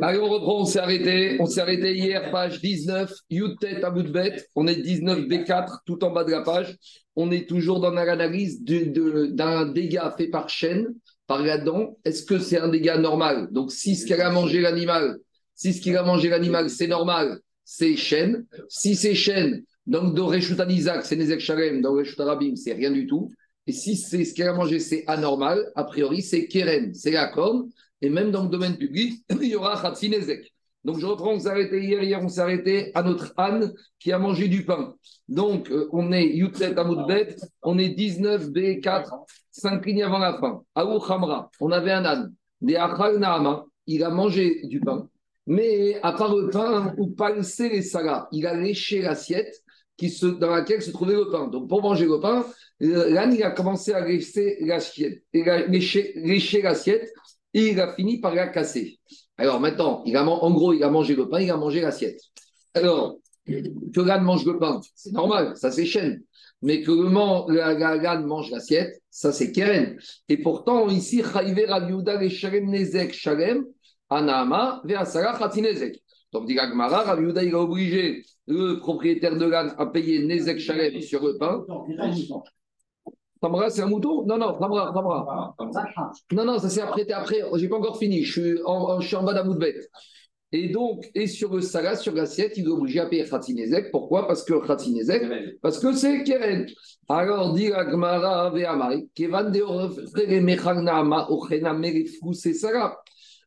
Allez, on reprend, on s'est arrêté. On s'est arrêté hier, page 19, Youtet Aboudbet. On est 19 B4, tout en bas de la page. On est toujours dans l'analyse d'un dégât fait par chaîne, par la dent. Est-ce que c'est un dégât normal? Donc, si ce qu'il a mangé l'animal, si ce qu'il a mangé l'animal, c'est normal, c'est chaîne. Si c'est chaîne, donc dans Isaac, c'est Nezek Shalem, dans Reshut Arabim, c'est rien du tout. Et si c'est ce qu'il a mangé, c'est anormal, a priori, c'est Keren, c'est la corne. Et même dans le domaine public, il y aura Khatsinezek. Donc je reprends, on s'est arrêté hier, hier on s'est arrêté à notre âne qui a mangé du pain. Donc euh, on est Yutset Amoudbet, on est 19B4, 5 lignes avant la fin. Aou Khamra, on avait un âne. Des Nahama, il a mangé du pain, mais à part le pain, ou palsé les salas, il a léché l'assiette qui dans laquelle se trouvait le pain. Donc pour manger le pain, l'âne il a commencé à lécher l'assiette et il a fini par la casser. Alors maintenant, il a, en gros, il a mangé le pain, il a mangé l'assiette. Alors, que l'âne mange le pain, c'est normal, ça c'est chaîne. Mais que l'âne mange l'assiette, ça c'est keren. Et pourtant, ici, Chayve Rabiuda le Shalem Nezek Shalem, Anama, Veasara Khatinezek. Donc, dit Gagmara, il a obligé le propriétaire de l'âne à payer Nezek Shalem sur le pain. Tamra, c'est un mouton Non, non, Tamra, Tamra. Non, non, ça s'est apprêté après. J'ai pas encore fini. Je suis en, je suis en bas. Et donc, et sur le salat, sur l'assiette, il est obligé à payer Khatinezek. Pourquoi? Parce que Khatinezek, parce que c'est Keren. Alors, dit Agmara Ve'amai, Kevan de Mechanama, Ochena Merifou, c'est Salah.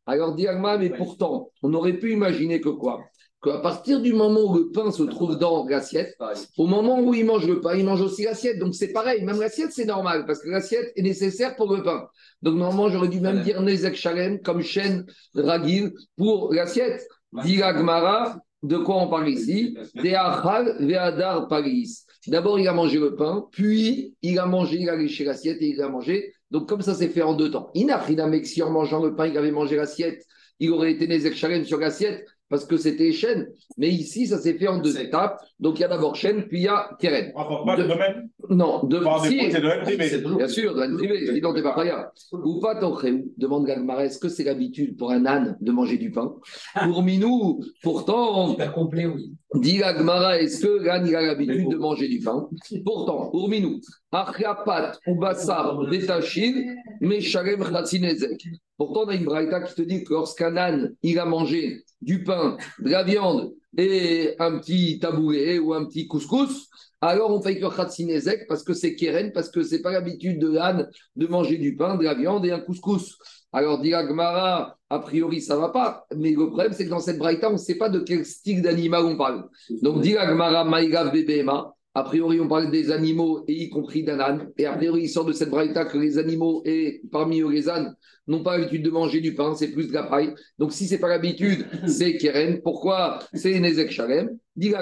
Alors, dit mais pourtant, on aurait pu imaginer que quoi? Qu'à partir du moment où le pain se trouve dans l'assiette, au moment où il mange le pain, il mange aussi l'assiette. Donc c'est pareil, même l'assiette c'est normal parce que l'assiette est nécessaire pour le pain. Donc normalement j'aurais dû même dire Nezek Shalem comme chaîne ragil pour l'assiette. Diragmara, de quoi on parle ici? Ve'adar Paris. D'abord il a mangé le pain, puis il a mangé, il a léché l'assiette et il a mangé. Donc comme ça s'est fait en deux temps. Inafrinamek, si en mangeant le pain il avait mangé l'assiette, il aurait été Nezek Shalem sur l'assiette parce que c'était chaîne. Mais ici, ça s'est fait en deux étapes. Donc, il y a d'abord chaîne, puis il y a Keren. Pas de domaine Non, de si, c'est domaine privé. Bien sûr, domaine privé, sinon t'es pas rien. Ou pas demande Galmarès, est-ce que c'est l'habitude pour un âne de manger du pain? Pour Minou, pourtant. Super complet, oui. Dit Gagmara, est-ce que l'âne a l'habitude de manger du pain? Pourtant, pour Minou, Achiapat ou Bassar, Betachil, Meshalem Khatsinezek. Pourtant, on a une braïta qui te dit que lorsqu'un âne, il a mangé du pain, de la viande et un petit tabouret ou un petit couscous, alors on fait que khatsinezek parce que c'est keren, parce que c'est pas l'habitude de l'âne de manger du pain, de la viande et un couscous. Alors, dit Gmara, a priori, ça va pas. Mais le problème, c'est que dans cette braïta, on ne sait pas de quel style d'animal on parle. Donc, dit Gmara, Maïgav Bebema, a priori, on parle des animaux, et y compris d'un âne. Et a priori, il sort de cette braïta que les animaux, et parmi eux les ânes, n'ont pas l'habitude de manger du pain, c'est plus de la paille. Donc, si c'est pas l'habitude, c'est Keren. Pourquoi? C'est Nezek Shalem. Dit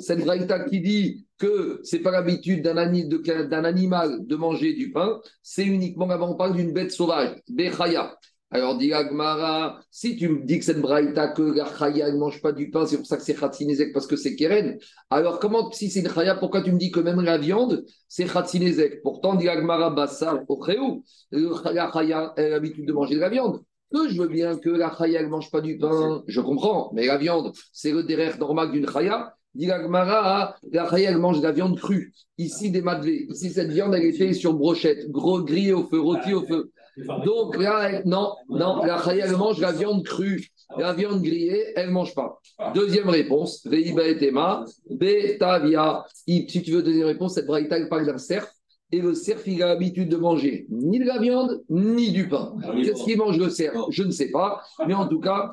cette braïta qui dit que c'est pas l'habitude d'un animal de manger du pain, c'est uniquement avant on parle d'une bête sauvage, Bechaya. Alors, dit Agmara, si tu me dis que cette braïta, que la chaya ne mange pas du pain, c'est pour ça que c'est khatsinezek, parce que c'est keren. Alors, comment, si c'est une chaya, pourquoi tu me dis que même la viande, c'est khatsinezek? Pourtant, dit Agmara, bassar, au la chaya a l'habitude de manger de la viande. Que je veux bien que la chaya ne mange pas du pain, je comprends, mais la viande, c'est le derrière normal d'une chaya. Dit la chaya, elle mange de la viande crue. Ici, des madlés. Ici, cette viande, elle est faite sur brochette, gros grillé au feu, rôti au feu. Donc là, non, non, la chaya, elle mange la viande crue. La viande grillée, elle ne mange pas. Deuxième réponse, Veiba etema, Betavia. Si tu veux deuxième réponse, cette braïta, elle parle d'un cerf. Et le cerf, il a l'habitude de manger ni de la viande, ni du pain. Qu'est-ce qu'il mange le cerf? Je ne sais pas. Mais en tout cas,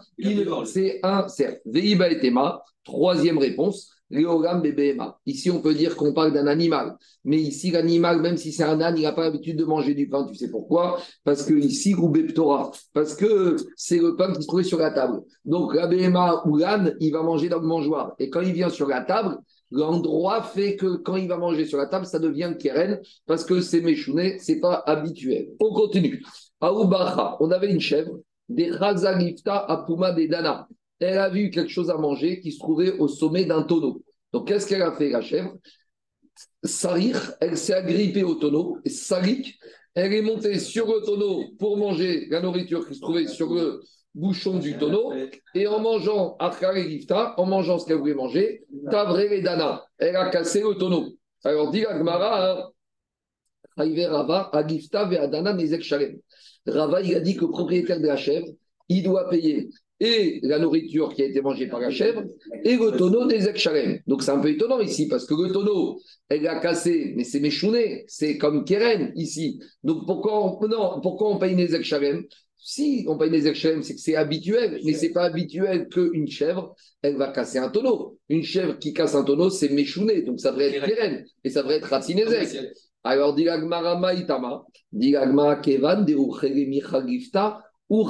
c'est un cerf. Veiba etema. Troisième réponse, Ici, on peut dire qu'on parle d'un animal. Mais ici, l'animal, même si c'est un âne, il n'a pas l'habitude de manger du pain. Tu sais pourquoi? Parce que ici, Ptora, parce que c'est le pain qui se trouvait sur la table. Donc, la BMA ou l'âne, il va manger dans le mangeoir. Et quand il vient sur la table, l'endroit fait que quand il va manger sur la table, ça devient keren, parce que c'est méchouné, c'est pas habituel. On continue. Aoubacha, on avait une chèvre, des Razalifta Apuma des Dana elle a vu quelque chose à manger qui se trouvait au sommet d'un tonneau. Donc, qu'est-ce qu'elle a fait, la chèvre Sarir, elle s'est agrippée au tonneau, et Sarik, elle est montée sur le tonneau pour manger la nourriture qui se trouvait sur le bouchon du tonneau, et en mangeant Gifta, en mangeant ce qu'elle voulait manger, Tavré et Dana, elle a cassé le tonneau. Alors, dit Agmara, Rava, Agifta, Ve'adana, Nezek Shalem. Rava, il a dit que le propriétaire de la chèvre, il doit payer et la nourriture qui a été mangée par la chèvre et le tonneau des Shalem. Donc c'est un peu étonnant ici parce que le tonneau, elle a cassé, mais c'est méchouné, c'est comme Keren ici. Donc pourquoi on, non, pourquoi on paye des Shalem si on paye des Shalem, c'est que c'est habituel, mais c'est pas habituel qu'une chèvre, elle va casser un tonneau. Une chèvre qui casse un tonneau, c'est méchouné, donc ça devrait être Keren et ça devrait être Ratzinezek. Alors, dit Maïtama, dit Kevan, donc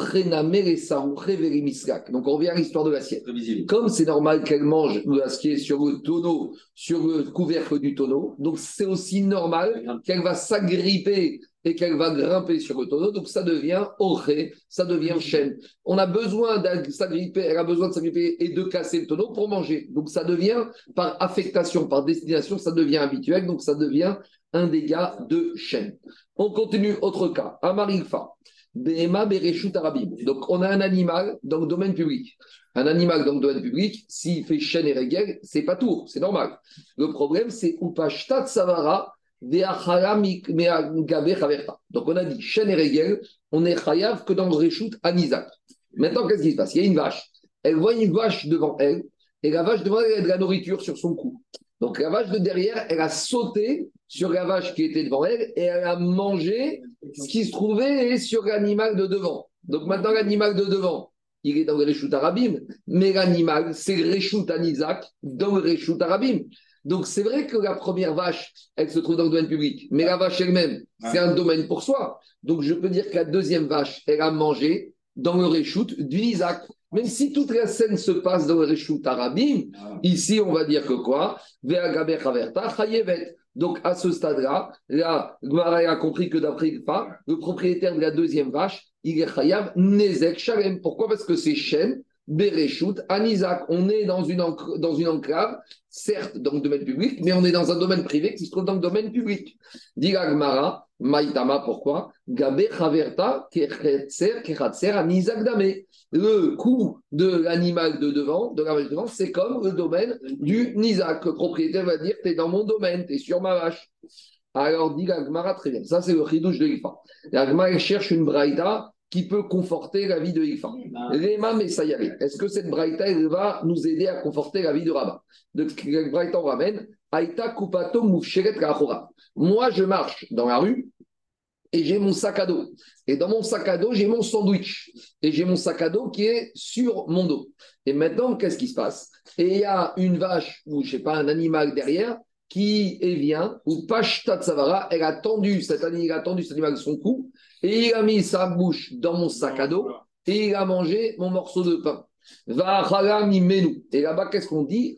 on revient à l'histoire de l'assiette. Comme c'est normal qu'elle mange l'assiette sur le tonneau, sur le couvercle du tonneau, donc c'est aussi normal qu'elle va s'agripper et qu'elle va grimper sur le tonneau, donc ça devient oré, ça devient chaîne. On a besoin de s'agripper, elle a besoin de s'agripper et de casser le tonneau pour manger. Donc ça devient, par affectation, par destination, ça devient habituel, donc ça devient un dégât de chaîne. On continue, autre cas, Donc, on a un animal dans le domaine public. Un animal dans le domaine public, s'il fait chaîne et régel, c'est pas tour, c'est normal. Le problème, c'est Upashtat Savara, donc on a dit chaîne et régel, on est chayav que dans le reshoot Anizak. Maintenant, qu'est-ce qui se passe? Il y a une vache. Elle voit une vache devant elle, et la vache devant elle a de la nourriture sur son cou. Donc la vache de derrière, elle a sauté sur la vache qui était devant elle et elle a mangé ce qui se trouvait sur l'animal de devant. Donc maintenant, l'animal de devant, il est dans le Réchout Arabim, mais l'animal, c'est le Réchout Anizak dans le Réchout Arabim. Donc c'est vrai que la première vache, elle se trouve dans le domaine public, mais la vache elle-même, c'est un domaine pour soi. Donc je peux dire que la deuxième vache, elle a mangé dans le Réchout du Isaac. Même si toute la scène se passe dans le Réchout Arabim, ici on va dire que quoi? Donc, à ce stade-là, là, Gmara a compris que d'après le propriétaire de la deuxième vache, il est Chayav Nezek Shalem. Pourquoi? Parce que c'est Shem, Bereshut, Anizak. On est dans une, dans une enclave, certes dans le domaine public, mais on est dans un domaine privé qui se trouve dans le domaine public. Dit Gmara, Maïtama, pourquoi? Le coup de l'animal de devant, de la vache de devant, c'est comme le domaine du Nizak. Le propriétaire va dire Tu es dans mon domaine, tu es sur ma vache. Alors, dit Gmara, très bien. Ça, c'est le chidouche de Ifa. Gmara cherche une braïda qui peut conforter la vie de Ifa. Réma Est-ce que cette braïta elle va nous aider à conforter la vie de Rabat? De braïta, on ramène Aïta Kupato Moi, je marche dans la rue et j'ai mon sac à dos. Et dans mon sac à dos, j'ai mon sandwich. Et j'ai mon sac à dos qui est sur mon dos. Et maintenant, qu'est-ce qui se passe? Et il y a une vache ou, je sais pas, un animal derrière qui vient, ou Pashtat Savara, elle a tendu, cet animal, a tendu cet animal de son cou, et il a mis sa bouche dans mon sac à dos, et il a mangé mon morceau de pain. Et là-bas, qu'est-ce qu'on dit?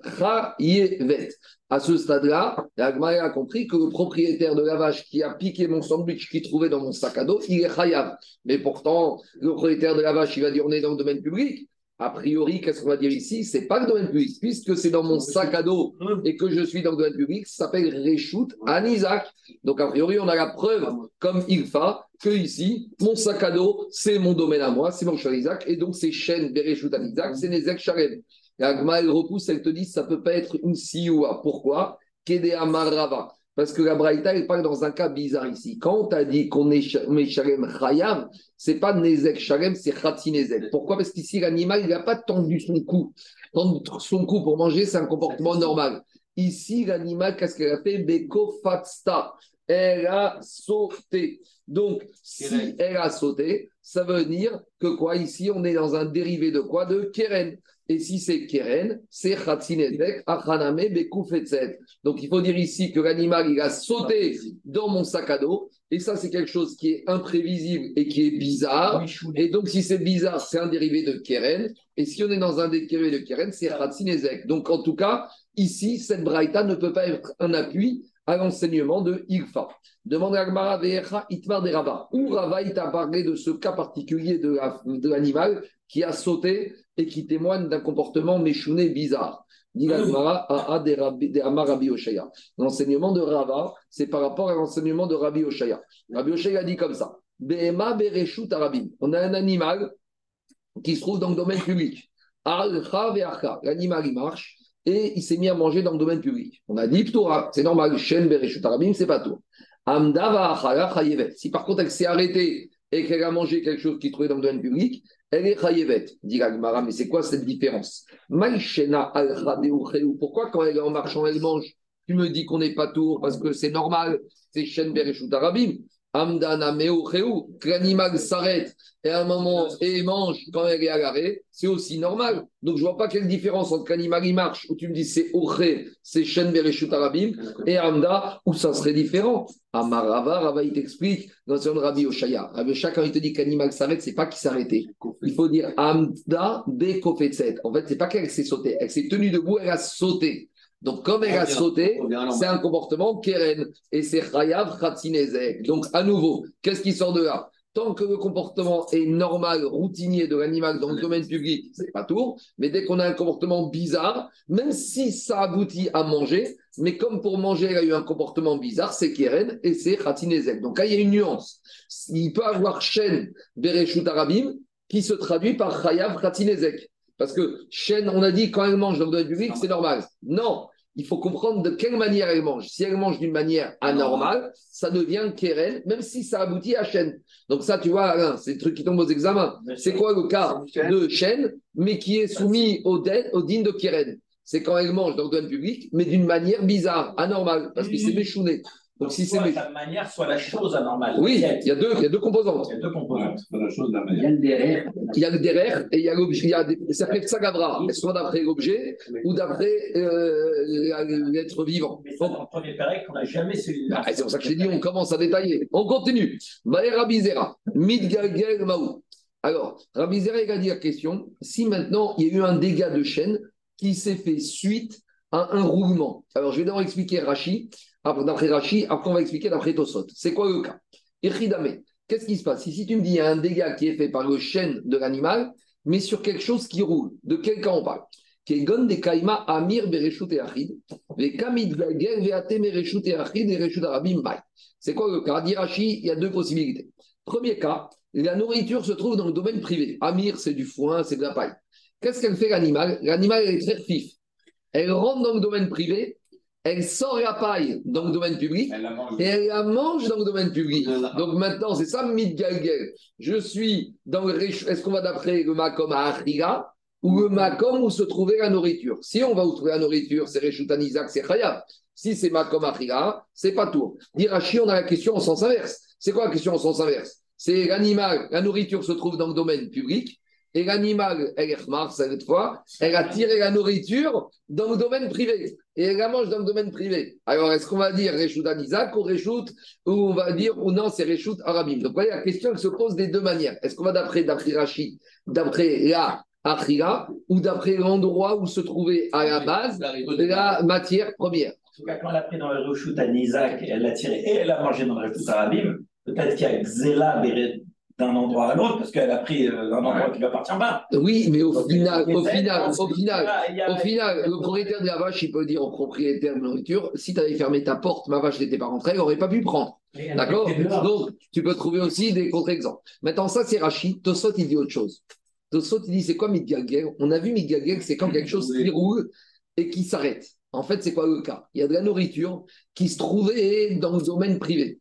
À ce stade-là, la a compris que le propriétaire de la vache qui a piqué mon sandwich qu'il trouvait dans mon sac à dos, il est chayav. Mais pourtant, le propriétaire de la vache, il va dire on est dans le domaine public. A priori, qu'est-ce qu'on va dire ici? C'est pas le domaine public, puisque c'est dans mon sac à dos et que je suis dans le domaine public, ça s'appelle Réchout Isaac. Donc, a priori, on a la preuve, comme Ilfa, que ici, mon sac à dos, c'est mon domaine à moi, c'est mon Isaac, et donc c'est chaîne Bereshut Isaac, c'est Nezek Sharem. Et Agma, elle repousse, elle te dit, ça peut pas être une sioua. Pourquoi? Kedea Marava. Parce que la Braïta, elle parle dans un cas bizarre ici. Quand on t'a dit qu'on est Shalem Chayam, c'est pas Nezek Shalem, c'est Khatsi Nezek. Pourquoi? Parce qu'ici, l'animal, il n'a pas tendu son cou. Tendre son cou pour manger, c'est un comportement normal. Ici, l'animal, qu'est-ce qu'elle a fait? Beko Fatsta. Elle a sauté. Donc, si elle a sauté, ça veut dire que quoi? Ici, on est dans un dérivé de quoi? De Keren. Et si c'est Keren, c'est Khatsinezek, Achaname, Bekoufetzet. Donc il faut dire ici que l'animal, il a sauté dans mon sac à dos. Et ça, c'est quelque chose qui est imprévisible et qui est bizarre. Et donc, si c'est bizarre, c'est un dérivé de Keren. Et si on est dans un dérivé de Keren, c'est Khatsinezek. Donc, en tout cas, ici, cette braïta ne peut pas être un appui à l'enseignement de Ilfa. Demande à Gmara Itmar de Rava. Où Rava il t'a parlé de ce cas particulier de l'animal qui a sauté et qui témoigne d'un comportement méchouné bizarre. L'enseignement de Rava, c'est par rapport à l'enseignement de Rabbi Oshaya. Rabbi Oshaya dit comme ça On a un animal qui se trouve dans le domaine public. L'animal, il marche et il s'est mis à manger dans le domaine public. On a dit c'est normal, Shen Bereshut Arabim, c'est pas tout. Si par contre elle s'est arrêtée et qu'elle a mangé quelque chose qui trouvait dans le domaine public, elle est chayevet. Dit Gagmara, mais c'est quoi cette différence? Pourquoi quand elle est en marchant, elle mange? Tu me dis qu'on n'est pas tour parce que c'est normal, c'est Shen Bereshut Arabim. Amdana l'animal s'arrête et à un moment et mange quand elle est l'arrêt, c'est aussi normal. Donc je vois pas quelle différence entre l'animal il marche, où tu me dis c'est Oré, c'est Shen Bereshut Arabim, et Amda, où ça serait différent. Amarava, Rava, il t'explique dans son Rabbi Oshaya. Quand il te dit qu'animal s'arrête, c'est pas qu'il s'arrêtait. Il faut dire Amda Bekofetzet. En fait, c'est pas qu'elle s'est sautée, elle s'est tenue debout, elle a sauté. Donc, comme elle a sauté, c'est un comportement keren. Et c'est chayav khatsinezek. Donc, à nouveau, qu'est-ce qui sort de là? Tant que le comportement est normal, routinier de l'animal dans le domaine public, c'est pas tout. Mais dès qu'on a un comportement bizarre, même si ça aboutit à manger, mais comme pour manger, il a eu un comportement bizarre, c'est keren et c'est khatsinezek. Donc là, il y a une nuance. Il peut avoir chen bereshut arabim qui se traduit par chayav khatsinezek. Parce que chaîne, on a dit quand elle mange dans le domaine public, c'est normal. Non, il faut comprendre de quelle manière elle mange. Si elle mange d'une manière anormale, ça devient keren, même si ça aboutit à chaîne. Donc ça, tu vois, c'est le truc qui tombe aux examens. C'est quoi le cas de chaîne, mais qui est soumis au, au din de keren C'est quand elle mange dans le domaine public, mais d'une manière bizarre, anormale, parce que c'est méchouné. Donc, si c'est. la manière, soit la chose anormale. Oui, il y, a deux, il y a deux composantes. Il y a deux composantes. Il y a le derrière. Il y a le derrière et il y a l'objet. Ça fait ça gavra, soit d'après l'objet ou d'après euh, l'être vivant? Mais ça, dans le premier pérec, on n'a jamais celui ah, C'est pour ça que je t'ai dit, on commence à détailler. On continue. Rabizera, Midgalgel Maou. Alors, Rabizera, il a dit la question si maintenant il y a eu un dégât de chaîne qui s'est fait suite à un roulement. Alors, je vais d'abord expliquer Rachi d'après Rashi, après on va expliquer d'après Tosot. C'est quoi le cas? Echidame, qu'est-ce qui se passe? Si tu me dis qu'il y a un dégât qui est fait par le chêne de l'animal, mais sur quelque chose qui roule, de quel cas on parle? De Kaima Amir Bereshut et Achid, Kamid et Achid et Arabim C'est quoi le cas? Rashi, il y a deux possibilités. Premier cas, la nourriture se trouve dans le domaine privé. Amir, c'est du foin, c'est de la paille. Qu'est-ce qu'elle fait l'animal? L'animal est très fif. Elle rentre dans le domaine privé elle sort la paille dans le domaine public et elle la mange dans le domaine public. Donc maintenant, c'est ça, Midgalgel. Je suis dans le Est-ce qu'on va d'après le Makom à ou le Makom où se trouvait la nourriture? Si on va où trouver la nourriture, c'est Reshutan Isaac, c'est Khayab. Si c'est Makom Achriga, c'est pas tout. Dirachi, on a la question en sens inverse. C'est quoi la question en sens inverse? C'est l'animal, la nourriture se trouve dans le domaine public et l'animal, elle est cette fois, elle a tiré la nourriture dans le domaine privé. Et elle la mange dans le domaine privé. Alors, est-ce qu'on va dire Réchout Anizak ou Réchout, ou on va dire, ou non, c'est Réchout Arabim. Donc, voyez, la question se pose des deux manières. Est-ce qu'on va d'après Rachid, d'après la Achira, ou d'après l'endroit où se trouvait à la base la matière première? En tout cas, quand elle a pris dans le Réchout Anizak, elle l'a tiré et elle a mangé dans le Réchout Arabim, peut-être qu'il y a Xela d'un endroit à l'autre parce qu'elle a pris euh, un endroit qui lui appartient pas. Oui, mais au final, au final, au final, au final, le propriétaire de la vache, il peut dire au propriétaire de la nourriture, si tu avais fermé ta porte, ma vache n'était pas rentrée, elle n'aurait pas pu prendre. D'accord Donc, tu peux trouver aussi des contre-exemples. Maintenant, ça, c'est Rachid. Tosot, il dit autre chose. Tosot, il dit, c'est quoi Midgalgel On a vu Midgalgel, c'est quand quelque chose qui roule et qui s'arrête. En fait, c'est quoi le cas? Il y a de la nourriture qui se trouvait dans le domaine privé.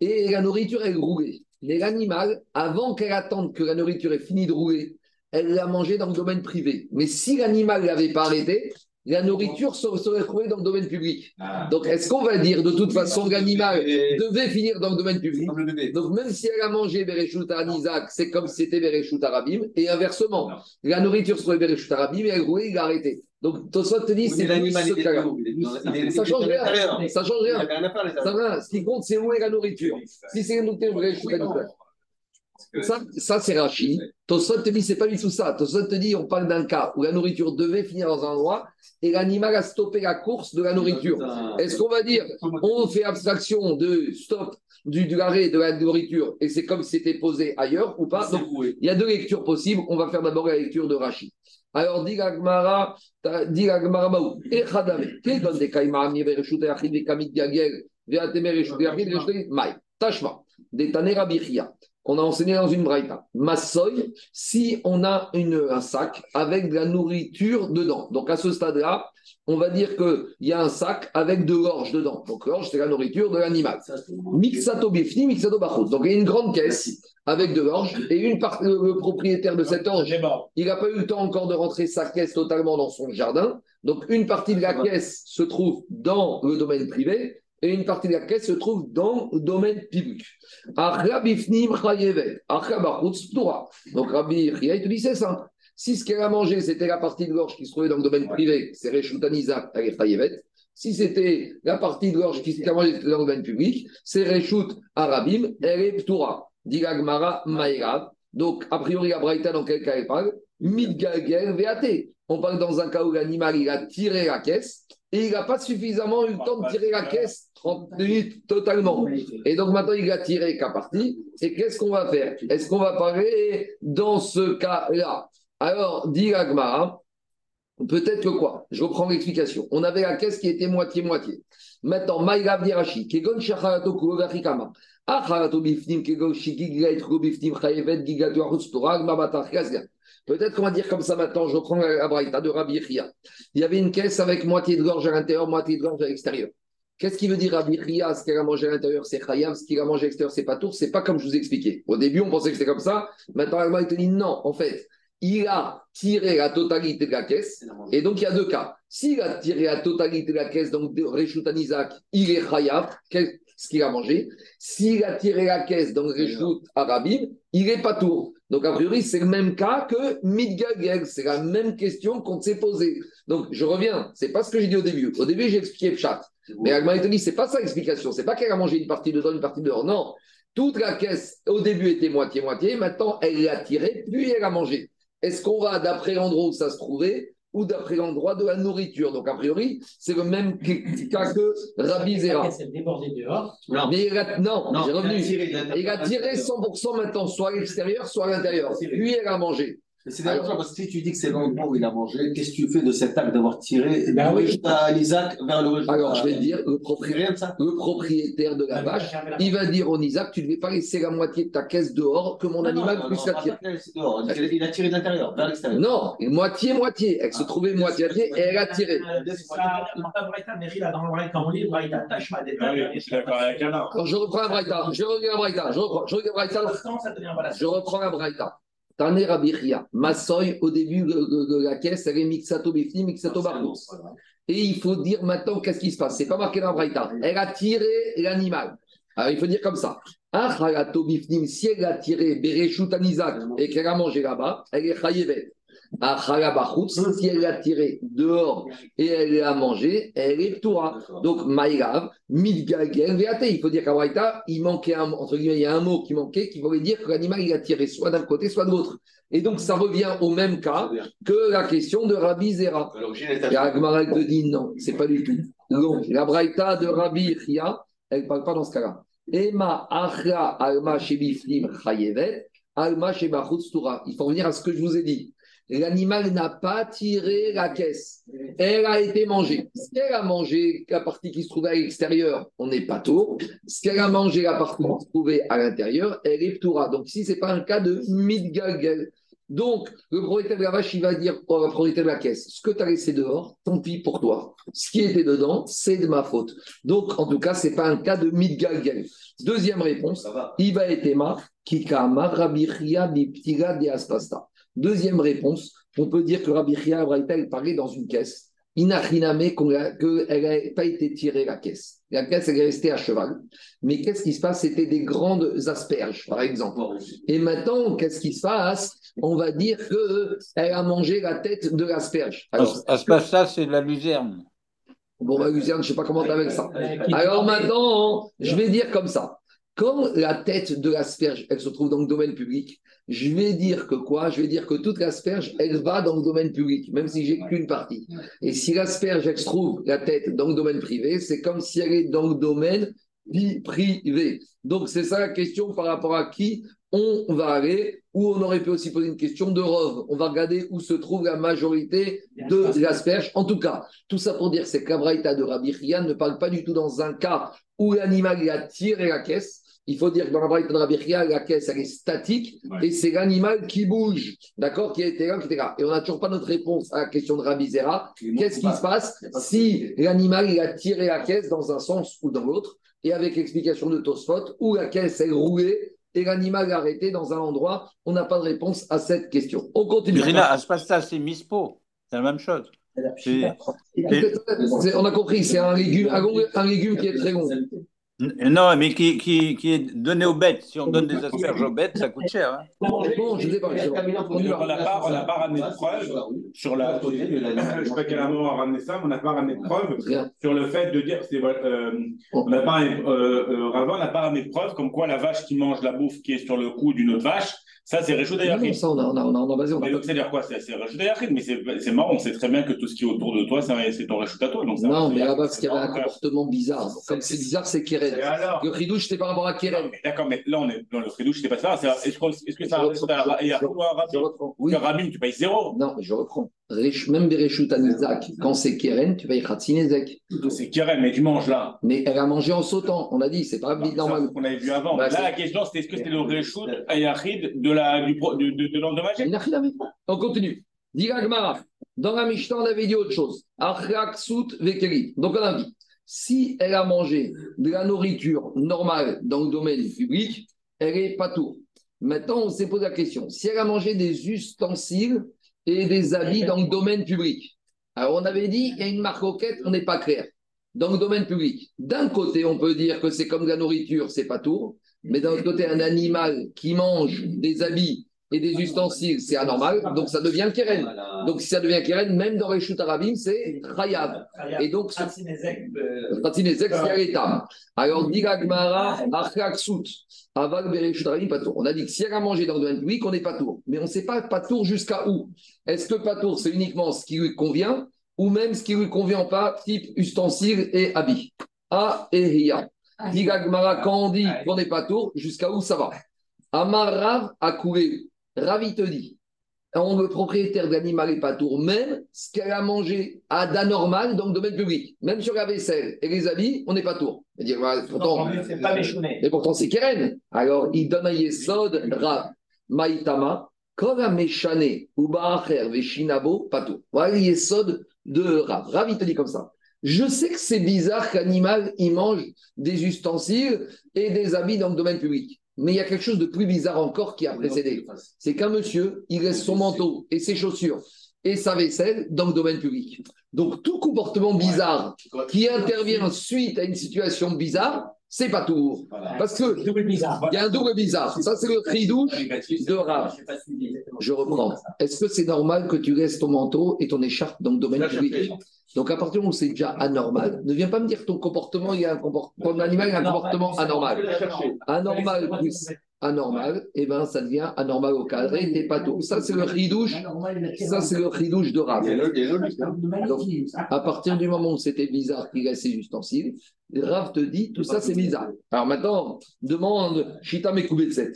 Et la nourriture, elle roulait. Mais l'animal, avant qu'elle attende que la nourriture ait fini de rouler, elle l'a mangé dans le domaine privé. Mais si l'animal ne l'avait pas arrêté, la nourriture serait trouvée dans le domaine public. Ah. Donc, est-ce qu'on va dire de toute façon que l'animal devait finir dans le domaine public? Donc, même si elle a mangé Bereshut à Isaac, c'est comme si c'était Bereshut Arabim, et inversement, la nourriture se trouvait Bereshut Arabim, et elle roulait, il a arrêté. Donc, Tosot te dit, c'est l'animal Ça change rien. Ça change rien. Ça va. Ce qui compte, c'est où est la nourriture. Si c'est une nourriture Bereshut Arabim. Ça, ça c'est Rachid. Tosot te dit, c'est pas du tout ça. Tosot te dit, on parle d'un cas où la nourriture devait finir dans un endroit et l'animal a stoppé la course de la nourriture. Est-ce qu'on va dire, on fait abstraction de stop du, du arrêt de la nourriture et c'est comme si c'était posé ailleurs ou pas? Donc, il y a deux lectures possibles. On va faire d'abord la lecture de Rachid. Alors, dit l'Agmara, dit l'Agmara Baou, Echadame, quel donne des kaïma, et Achid, et et Achid, Mai, Tashma, des Tanera Bichia. On a enseigné dans une braïta. Massoy, si on a une, un sac avec de la nourriture dedans. Donc à ce stade-là, on va dire qu'il y a un sac avec de l'orge dedans. Donc l'orge, c'est la nourriture de l'animal. Mixato bifni, mixato. Donc il y a une grande caisse avec de l'orge et une part, le, le propriétaire de cette orge, il n'a pas eu le temps encore de rentrer sa caisse totalement dans son jardin. Donc une partie de la caisse se trouve dans le domaine privé et une partie de la caisse se trouve dans le domaine public. Donc Rabbi Chia, il te dit c'est simple. Si ce qu'elle a mangé, c'était la partie de gorge qui se trouvait dans le domaine privé, c'est Reshutaniza, elle est. Si c'était la partie de gorge qui s'est mangée dans le domaine public, c'est Reshut Arabim, elle est Ptura. Digagmara Maïrav. Donc, a priori, la Braïta, dans quel cas elle parle? Midgalgel VAT. On parle dans un cas où l'animal, il a tiré la caisse et il n'a pas suffisamment eu le temps de tirer la caisse 30 minutes totalement. Et donc maintenant, il a tiré qu'à partie. Et qu'est-ce qu'on va faire? Est-ce qu'on va parler dans ce cas-là? Alors, dit Agmara, peut-être que quoi? Je reprends l'explication. On avait la caisse qui était moitié-moitié. Maintenant, Maïgav Dirachi, Kegon Shacharato Kurogarikama. Bifnim, Kegon Shigigait Bifnim, Chayevet, Gigatu Arusturag, Mabatar Peut-être qu'on va dire comme ça maintenant, je reprends la braïta de Rabbi Ria. Il y avait une caisse avec moitié de gorge à l'intérieur, moitié de gorge à l'extérieur. Qu'est-ce qui veut dire Rabbi Ce qu'il a mangé à l'intérieur, c'est Chayav. Ce qu'il a mangé à l'extérieur, c'est pas tour. C'est pas comme je vous ai expliqué. Au début, on pensait que c'était comme ça. Maintenant, il te dit non. En fait, il a tiré la totalité de la caisse. Et donc, il y a deux cas. S'il a tiré la totalité de la caisse, donc de Reshut Isaac, il est Chayav ce qu'il a mangé. S'il a tiré la caisse le Réchout Arabim, il n'est pas tour. Donc, a priori, c'est le même cas que Midgageg. C'est la même question qu'on s'est posée. Donc, je reviens. C'est pas ce que j'ai dit au début. Au début, j'ai expliqué Pchat. Mais Agma dit, c'est pas ça l'explication. C'est pas qu'elle a mangé une partie dedans, une partie dehors. Non. Toute la caisse, au début, était moitié-moitié. Maintenant, elle l'a tiré, puis elle a mangé. Est-ce qu'on va d'après l'endroit où ça se trouvait ou d'après l'endroit de la nourriture? Donc, a priori, c'est le même cas que Rabbi Zera. Non, Mais il a, non, Non, j'ai il a revenu. tiré, il a- Il tiré 100% maintenant, soit à l'extérieur, soit à l'intérieur. Puis elle a mangé. C'est dérangeant parce que si tu dis que c'est l'endroit où il a mangé, qu'est-ce que tu fais de cet acte d'avoir tiré Ben oui. à Isaac vers le Alors, je vais te dire, le propriétaire, Rien de ça. le propriétaire de la vache, il va dire au Isaac, tu ne devais pas laisser la moitié de ta caisse dehors que mon animal puisse la tirer. dehors. Il a tiré de l'intérieur, vers l'extérieur. Non, moitié, moitié. Elle se trouvait moitié et elle a tiré. Ah je reprends la braïta. Je reviens à braïta. Je reprends, je reviens à braïta. Je reprends la braïta. Tane Rabiria. Massoy, au début de, la caisse, elle est Mixato Bifni, Mixato Bardos. Et il faut dire maintenant qu'est-ce qui se passe? C'est pas marqué dans braïta. Elle a tiré l'animal. Alors il faut dire comme ça. Ah, Harato Bifnim, si elle a tiré Bereshut Anizak et qu'elle a mangé là-bas, elle est Chayevet. Ah, Harabachut, si elle l'a tiré dehors et elle l'a mangé, elle est Ptoura. Donc, Veate. Il faut dire qu'à Braïta, il manquait un, entre guillemets, il y a un mot qui manquait qui voulait dire que l'animal, il a tiré soit d'un côté, soit de l'autre. Et donc, ça revient au même cas que la question de Rabbi Zera. Et Agmara te dit non, c'est pas du tout. Donc, la Braïta de Rabbi Chia, elle ne parle pas dans ce cas-là. Ema achra alma shebiflim chayevet, alma. Il faut revenir à ce que je vous ai dit. L'animal n'a pas tiré la caisse. Elle a été mangée. Ce qu'elle a mangé, la partie qui se trouvait à l'extérieur, on n'est pas tour. Ce qu'elle a mangé, la partie qui se trouvait à l'intérieur, elle est ptoura. Donc ici, ce n'est pas un cas de midgalgel. Donc, le propriétaire de la vache, il va dire au propriétaire de la caisse, ce que tu as laissé dehors, tant pis pour toi. Ce qui était dedans, c'est de ma faute. Donc, en tout cas, ce n'est pas un cas de midgalgel. Deuxième réponse, va. Iba etema, kikama, rabichia, biptira, de aspasta. Deuxième réponse, on peut dire que Rabichia, Abraïta, elle parlait dans une caisse. Inachiname, qu'elle n'a pas été tirée, la caisse. La caisse, elle est restée à cheval. Mais qu'est-ce qui se passe? C'était des grandes asperges, par exemple. Et maintenant, qu'est-ce qui se passe? On va dire qu'elle a mangé la tête de l'asperge. Alors, Aspasta, c'est de la luzerne. bon, bah, Lucien, je ne sais pas comment tu avec ça. Alors maintenant, je vais dire comme ça, Quand la tête de l'asperge, elle se trouve dans le domaine public, je vais dire que quoi? Je vais dire que toute l'asperge, elle va dans le domaine public, même si j'ai qu'une partie. Et si l'asperge, elle se trouve la tête dans le domaine privé, c'est comme si elle est dans le domaine vie privée. Donc, c'est ça la question par rapport à qui on va aller, ou on aurait pu aussi poser une question de rove. On va regarder où se trouve la majorité de l'asperge. En tout cas, tout ça pour dire c'est que la de Rabbi ne parle pas du tout dans un cas où l'animal a tiré la caisse. Il faut dire que dans la braïta de Rabbi Chian, la caisse elle est statique et c'est l'animal qui bouge, d'accord, qui était là, qui était là. Et on n'a toujours pas notre réponse à la question de Rabbi Zera. Qu'est-ce qui se passe si l'animal il a tiré la caisse dans un sens ou dans l'autre et avec l'explication de Tosfot, où la caisse est roulée et l'animal est arrêté dans un endroit, on n'a pas de réponse à cette question. On continue. Rina, à ce passe-là, c'est mispo. C'est la même chose. On a compris, c'est un légume, un légume qui est très long. Non, mais qui, qui, qui est donné aux bêtes. Si on donne des asperges aux bêtes, ça coûte cher. hein. Bon, je ne sais pas. On n'a pas, on pas ramené de preuve sur la. Je ne sais pas quel moment a ramené ça, mais on n'a pas ramené de sur le fait de dire que c'est. euh, on n'a pas, euh, euh, n'a pas ramené de preuve comme quoi la vache qui mange la bouffe qui est sur le cou d'une autre vache, ça c'est Réchou Non, Dayachid. ça, on a, on a, on a, on a basé. On a donc, c'est-à-dire quoi C'est c'est Réchou Dayachid, mais c'est c'est marrant, on sait très bien que tout ce qui est autour de toi, c'est c'est ton Réchou à toi. Donc ça- Non, mais là-bas, parce c'est qu'il y avait un comportement bizarre. Comme c'est bizarre, c'est Keren. Le ridouche, c'était par rapport à Keren. D'accord, mais là, on est dans le fridouche, c'est pas ça. c'est- Est-ce que et à je- toi, Je Rabin. Oui. Tu payes zéro. Non, mais je reprends. Même Bereshut Anizak, quand c'est Keren, tu payes Khatzinezek. C'est Keren, mais tu manges là. Mais elle a mangé en sautant. On a dit, c'est pas Non, normal. qu'on avait vu avant. Bah, là, c'est- la question, c'était est-ce que c'était le Réchoud Ayachid de de, de. On continue. Dans la Mishnah, on avait dit autre chose. Donc on a dit, si elle a mangé de la nourriture normale dans le domaine public, elle est pas tout. Maintenant, on s'est posé la question. Si elle a mangé des ustensiles et des habits dans le domaine public, alors on avait dit, il y a une marque auquel on n'est pas clair. Dans le domaine public, d'un côté, on peut dire que c'est comme de la nourriture, c'est pas tout. Mais d'un autre côté, un animal qui mange des habits et des ustensiles, c'est anormal, donc ça devient keren. Donc si ça devient keren, même dans les arabim, c'est chayav. Et donc, ce Pratinezek, c'est. Alors, dit. On a dit que si elle a mangé dans le domaine public, on est Patour. Mais on ne sait pas Patour jusqu'à où. Est-ce que Patour, c'est uniquement ce qui lui convient, ou même ce qui lui convient pas, type ustensile et habit A et Ria. Dit quand on dit qu'on n'est Patour, jusqu'à où ça va? Amar Rav a coulé. Rav, il te dit, on, le propriétaire de l'animal n'est pas tour, même ce qu'elle a mangé à d'anormal le domaine public, même sur la vaisselle et les habits, on n'est pas tour. Il dit, voilà, pourtant, pas et pourtant c'est Keren. Alors il donne un yesod, Rav, Maïtama, Kora Meshane, Ubaacher, Veshinabo, Pato. Voilà le yesod de Rav. Rav, il te dit comme ça. Je sais que c'est bizarre qu'animal, il mange des ustensiles et des habits dans le domaine public. Mais il y a quelque chose de plus bizarre encore qui a précédé. C'est qu'un monsieur, il laisse son manteau et ses chaussures et sa vaisselle dans le domaine public. Donc tout comportement bizarre qui intervient suite à une situation bizarre, c'est pas tout. Parce que il y a un double bizarre. Ça, c'est le ridouche de Rav. Je reprends. Est-ce que c'est normal que tu laisses ton manteau et ton écharpe dans le domaine public Donc, à partir du moment où c'est déjà anormal, ne viens pas me dire que ton comportement, il y a un comportement, ton animal a un comportement anormal. Anormal plus anormal, et ben ça devient anormal au cadre et t'es pas tout. Ça, c'est le ridouche. Ça, c'est le ridouche de Rav. Donc, à partir du moment où c'était bizarre qu'il laisse ses ustensiles, Rav te dit tout ça c'est bizarre. Alors maintenant, demande Shita Mekubetset.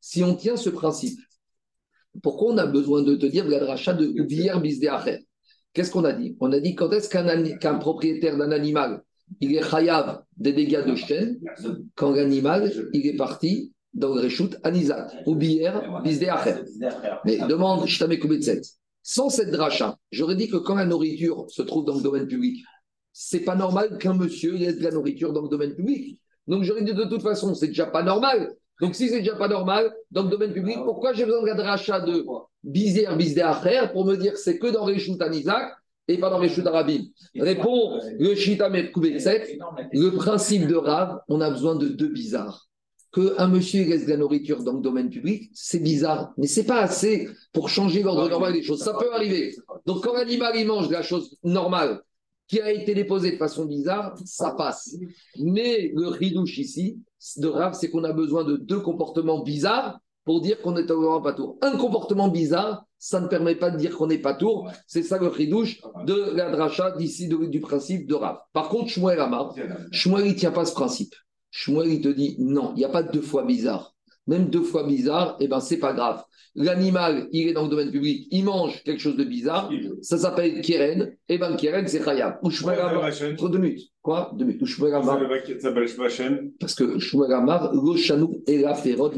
Si on tient ce principe, pourquoi on a besoin de te dire la dracha de Bière Bisdeacher Qu'est-ce qu'on a dit? On a dit quand est-ce qu'un propriétaire d'un animal, il est chayav des dégâts de chaîne, quand l'animal, il est parti dans le Reshut Anizat, ou Bière Bisdeacher. Mais demande Shita Mekubetset. Sans cette dracha, j'aurais dit que quand la nourriture se trouve dans le domaine public, c'est pas normal qu'un monsieur laisse de la nourriture dans le domaine public. Donc j'aurais dit de toute façon, c'est déjà pas normal. Donc si c'est déjà pas normal dans le domaine public, pourquoi j'ai besoin de la dracha de Bizer, Bisdeacher pour me dire c'est que dans Reshut Anizak et pas dans Reshut Arabim? Répond le Shita Mekubetset. Le principe de Rav, on a besoin de deux bizarres. Qu'un monsieur laisse de la nourriture dans le domaine public, c'est bizarre, mais c'est pas assez pour changer l'ordre normal des choses. Ça peut arriver. Donc quand l'animal il mange de la chose normale qui a été déposé de façon bizarre, ça passe. Mais le ridouche ici, de Rav, c'est qu'on a besoin de deux comportements bizarres pour dire qu'on est au pas tour. Un comportement bizarre, ça ne permet pas de dire qu'on n'est pas tour. C'est ça le ridouche de la dracha d'ici du principe de Rav. Par contre, Shmuel Amar, Shmuel, il ne tient pas ce principe. Shmuel, il te dit non, il n'y a pas deux fois bizarre. Même deux fois bizarre, eh ben, c'est pas grave. L'animal, il est dans le domaine public, il mange quelque chose de bizarre, ça s'appelle Keren, et ben Keren, c'est Khayab. Ou entre deux minutes. Quoi? Deux minutes. Ou parce que Shmuel Amar, lo chanou et la ferot.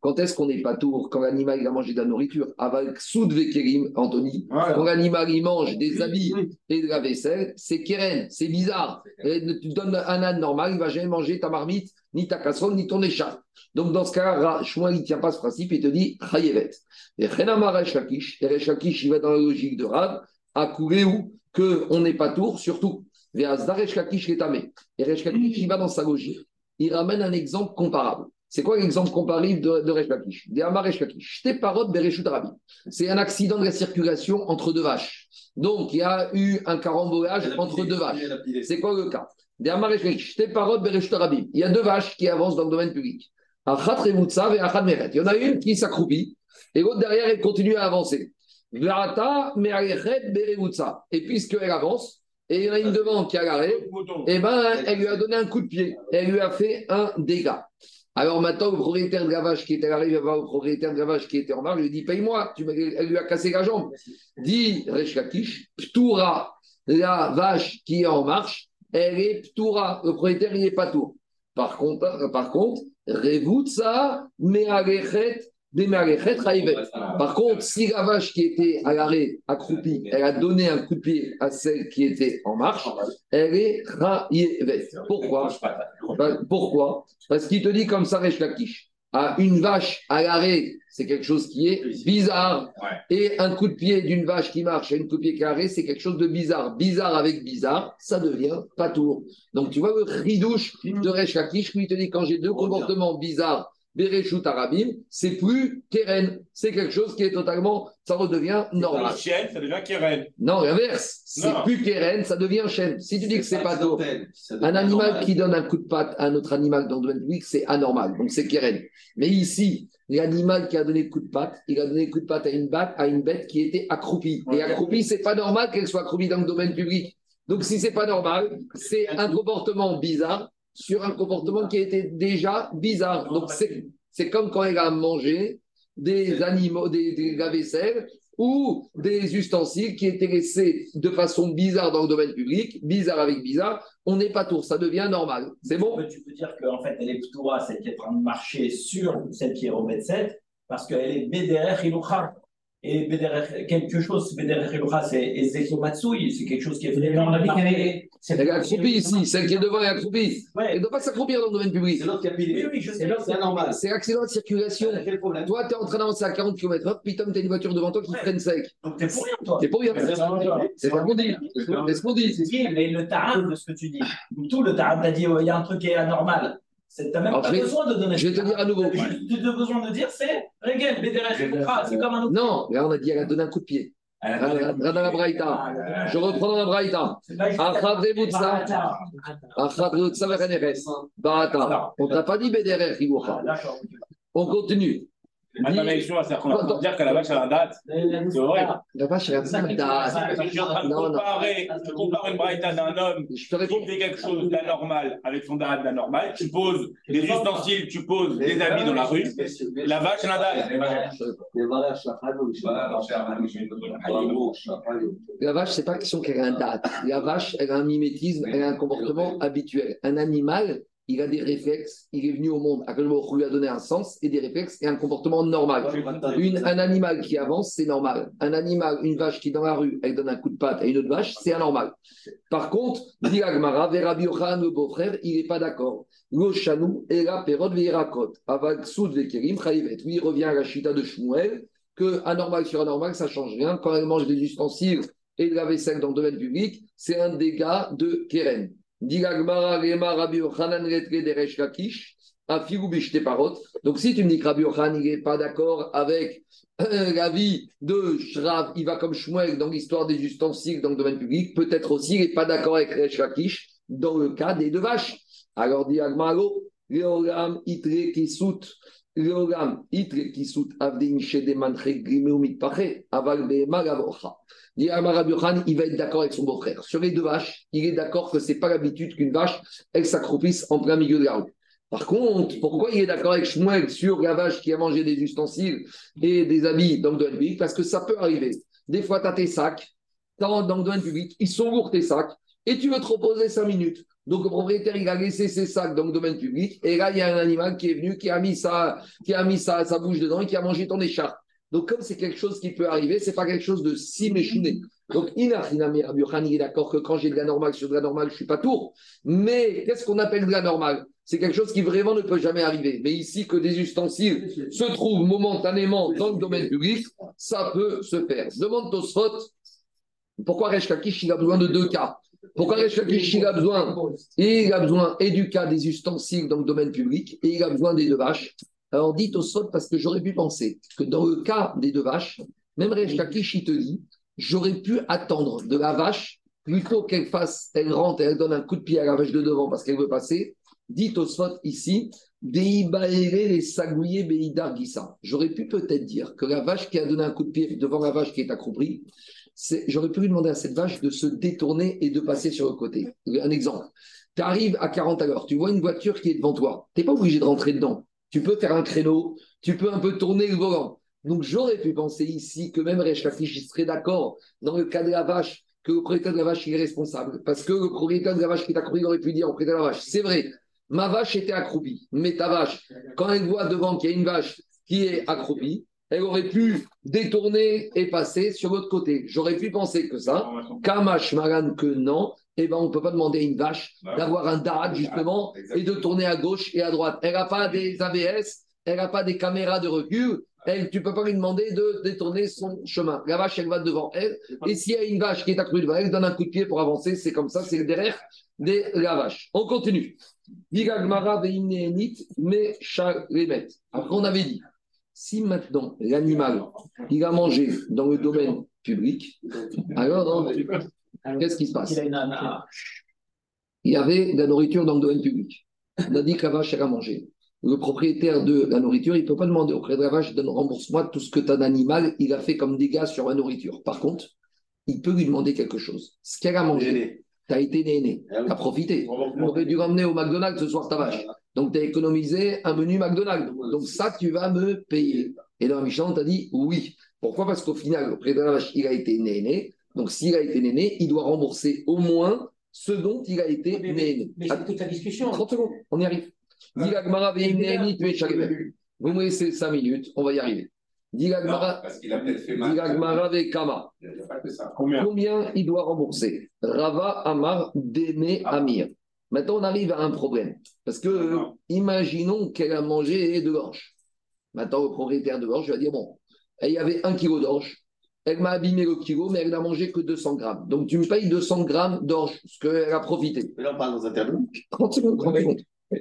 Quand est-ce qu'on n'est pas tour? Quand l'animal il a mangé de la nourriture. Avec soud vekerim, Anthony. Quand l'animal il mange des habits et de la vaisselle, c'est keren, c'est bizarre. Et tu donnes un âne normal, il va jamais manger ta marmite, ni ta casserole, ni ton écharpe. Donc dans ce cas-là, Shmuel il ne tient pas ce principe, il te dit chayevet. Et Chenamar Resh Lakish, et Resh Lakish, il va dans la logique de Rav, à couler où que on n'est pas tour, surtout. Ve'azdar Resh Lakish est tamé. Et Resh Lakish, il va dans sa logique. Il ramène un exemple comparable. C'est quoi l'exemple comparable de, de Resh Lakish Des Amar. C'est un accident de la circulation entre deux vaches. Donc, il y a eu un carambolage entre deux vaches. C'est quoi le cas? Il y a deux vaches qui avancent dans le domaine public. Et. Il y en a une qui s'accroupit et l'autre derrière, elle continue à avancer. Et puisqu'elle avance, et il y en a une devant qui a l'arrêt, eh ben, elle lui a donné un coup de pied. Elle lui a fait un dégât. Alors maintenant, le propriétaire de la vache qui était arrivé va le propriétaire de la vache qui était en il lui dit Paye-moi, elle lui a cassé la jambe. Dit Resh Lakish, Ptoura, la vache qui est en marche, elle est Ptoura. Le propriétaire, il n'est pas tour. Par contre, par contre, Revutsa, Mealechet. Par contre, si la vache qui était à l'arrêt, accroupie, elle a donné un coup de pied à celle qui était en marche, elle est Raïvet. Pourquoi? Pourquoi? Parce qu'il te dit comme ça, Resh Lakish. À une vache à l'arrêt, c'est quelque chose qui est bizarre. Et un coup de pied d'une vache qui marche et un coup de pied qui l'arrêt, c'est quelque chose de bizarre. Bizarre avec bizarre, ça devient pas tour. Donc tu vois le ridouche de Resh Lakish, lui il te dit quand j'ai deux comportements bizarres, Bereshut Arabim, c'est plus Keren. C'est quelque chose qui est totalement, ça redevient normal. La chienne, ça devient Keren. Non, l'inverse. C'est plus Keren, ça devient chêne. Si tu dis que c'est pas tour, un animal qui donne un coup de patte à un autre animal dans le domaine public, c'est anormal. Donc c'est Keren. Mais ici, l'animal qui a donné le coup de patte, il a donné le coup de patte à une, bête, à une bête qui était accroupie. Et accroupie, c'est pas normal qu'elle soit accroupie dans le domaine public. Donc si c'est pas normal, c'est un comportement bizarre sur un comportement qui était déjà bizarre. Donc c'est c'est comme quand elle a mangé des animaux, des, des lave-vaisselle ou des ustensiles qui étaient laissés de façon bizarre dans le domaine public, bizarre avec bizarre, on n'est pas tour, ça devient normal. C'est bon? Tu peux dire qu'en fait, elle est Ptoura, celle qui est en train de marcher sur celle qui est au 7, parce qu'elle est Bederer Hilucha. Et Bederer, quelque chose, Bederer Hilucha, c'est Ezekiel Matsui, c'est quelque chose qui est vraiment on a dit qu'elle est. Elle est accroupie ici, celle qui est devant est accroupie. Elle ne doit pas s'accroupir dans le domaine public. C'est l'autre qui a pilé. Oui, oui, je sais. C'est l'autre, c'est anormal. C'est accident de circulation. Quel problème Toi, tu es en train d'avancer à 40 km/h, puis tu as une voiture devant toi qui Ouais. freine sec. Donc t'es pour rien, toi. C'est pour rien. C'est ce qu'on dit. C'est pas ce qu'on dit. C'est ce qu'on dit. Oui, mais le ta'am de ce que tu dis, tout le ta'am, t'as dit, il y a un truc qui est anormal. C'est- T'as même Alors, pas je vais- besoin de donner. je vais te dire à nouveau. Juste de besoin de dire, c'est Regel, c'est comme un autre. Non, là, on a dit, elle a donné un coup de pied. Je reprends dans la Braïta. On t'a pas dit Bederer. On continue. Attends, mais excuse-moi, c'est-à-dire qu'on de dire que la vache, elle a un date. C'est horrible. La vache, elle a besoin Je suis en train de Non, non. comparer, je compare une braïta d'un homme qui fait quelque chose d'anormal avec son date d'anormal. Tu poses des ustensiles, tu poses des habits dans la rue. La vache, elle a un date. La vache, c'est pas question qu'elle a un date. La vache, elle a un mimétisme, elle a un comportement habituel. Un animal, il a des réflexes. Il est venu au monde. À on lui a donné un sens et des réflexes et un comportement normal. Une, un animal qui avance, c'est normal. Un animal, une vache qui est dans la rue, elle donne un coup de patte à une autre vache, c'est anormal. Par contre, dit Agmara, Vera Biochan, le beau-frère, il n'est pas d'accord. Lo Shanou, Ela Perod Veirakot, Avag Soud Vekerim, Chaïvet. Lui, il revient à la chita de Shmuel, que anormal sur anormal, ça ne change rien. Quand elle mange des ustensiles et de la vaisselle dans le domaine public, c'est un dégât de Keren. Donc, si tu me dis que Rabbi Yochanan, il n'est pas d'accord avec euh, la vie de Shrav, il va comme Shmuel dans l'histoire des ustensiles dans le domaine public, peut-être aussi il n'est pas d'accord avec Resh Lakish dans le cas des deux vaches. Alors, dit Agmaro, Leolam itre kisut, Leolam itre avdin shedeman grimeu mitpache, aval il va être d'accord avec son beau-frère. Sur les deux vaches, il est d'accord que ce n'est pas l'habitude qu'une vache, elle s'accroupisse en plein milieu de la route. Par contre, pourquoi il est d'accord avec Shmuel sur la vache qui a mangé des ustensiles et des habits dans le domaine public Parce que ça peut arriver. Des fois, tu as tes sacs dans, dans, le domaine public, ils sont lourds tes sacs, et tu veux te reposer 5 minutes. Donc, le propriétaire, il a laissé ses sacs dans le domaine public, et là, il y a un animal qui est venu, qui a mis sa, qui a mis sa, sa bouche dedans et qui a mangé ton écharpe. Donc, comme c'est quelque chose qui peut arriver, c'est pas quelque chose de si méchouné. Donc, Inachinami Rabbi il est d'accord que quand j'ai de la normale sur de la normale, je suis pas tour. Mais qu'est-ce qu'on appelle de la normale? C'est quelque chose qui vraiment ne peut jamais arriver. Mais ici, que des ustensiles se trouvent momentanément dans le domaine public, ça peut se faire. Demande Tosfot, pourquoi Resh il a besoin de deux cas? Pourquoi Resh il a besoin Il a besoin et du cas des ustensiles dans le domaine public et il a besoin des deux vaches? Alors dites au sol parce que j'aurais pu penser que dans le cas des deux vaches, même Resh il te dit, j'aurais pu attendre de la vache plutôt qu'elle fasse, elle rentre et elle donne un coup de pied à la vache de devant parce qu'elle veut passer. Dites au spot ici, les. J'aurais pu peut-être dire que la vache qui a donné un coup de pied devant la vache qui est accroupie, j'aurais pu lui demander à cette vache de se détourner et de passer sur le côté. Un exemple. Tu arrives à 40 à l'heure, tu vois une voiture qui est devant toi. Tu n'es pas obligé de rentrer dedans. Tu peux faire un créneau, tu peux un peu tourner le volant. Donc j'aurais pu penser ici que même Resh serait d'accord dans le cas de la vache, que le propriétaire de la vache est responsable. Parce que le propriétaire de la vache qui est accroupi aurait pu dire au propriétaire de la vache, c'est vrai, ma vache était accroupie, mais ta vache, quand elle voit devant qu'il y a une vache qui est accroupie, elle aurait pu détourner et passer sur l'autre côté. J'aurais pu penser que ça, Kamash Maran que non, eh ben, on ne peut pas demander à une vache d'avoir un dad justement et de tourner à gauche et à droite. Elle n'a pas des ABS, elle n'a pas des caméras de recul, elle, tu ne peux pas lui demander de détourner son chemin. La vache, elle va devant elle. Et s'il y a une vache qui est accrue devant elle, elle donne un coup de pied pour avancer. C'est comme ça, c'est le derrière de la vache. On continue. Après, on avait dit, si maintenant l'animal, il a mangé dans le domaine public, alors qu'est-ce qui se passe Il y avait de la nourriture dans le domaine public. On a dit que la vache, elle a mangé le propriétaire de la nourriture, il ne peut pas demander au de la vache de rembourse-moi tout ce que tu as d'animal, il a fait comme dégâts sur la nourriture. Par contre, il peut lui demander quelque chose. Ce qu'elle a mangé, tu as été néné, ah tu as profité. On aurait dû ramener au McDonald's ce soir ta vache. Donc, tu as économisé un menu McDonald's. Donc, ça, tu vas me payer. Et dans la Michel, on t'a dit oui. Pourquoi? Parce qu'au final, le propriétaire de la vache, il a été néné. Donc, s'il a été néné, il doit rembourser au moins ce dont il a été néné. Mais c'est toute la discussion. 30 secondes, on y arrive. Vous me laissez 5 minutes, on va y arriver. Combien? Combien il doit rembourser? Rava Amar Deme Amir. Maintenant, on arrive à un problème. Parce que, imaginons qu'elle a mangé de l'orge. Maintenant, le propriétaire de l'orge va dire bon, il y avait un kilo d'orge. Elle m'a abîmé le kilo, mais elle n'a mangé que 200 grammes. Donc, tu me payes 200 grammes d'orge, ce qu'elle a profité. Mais là, on parle dans un terme. 30 secondes, 30 secondes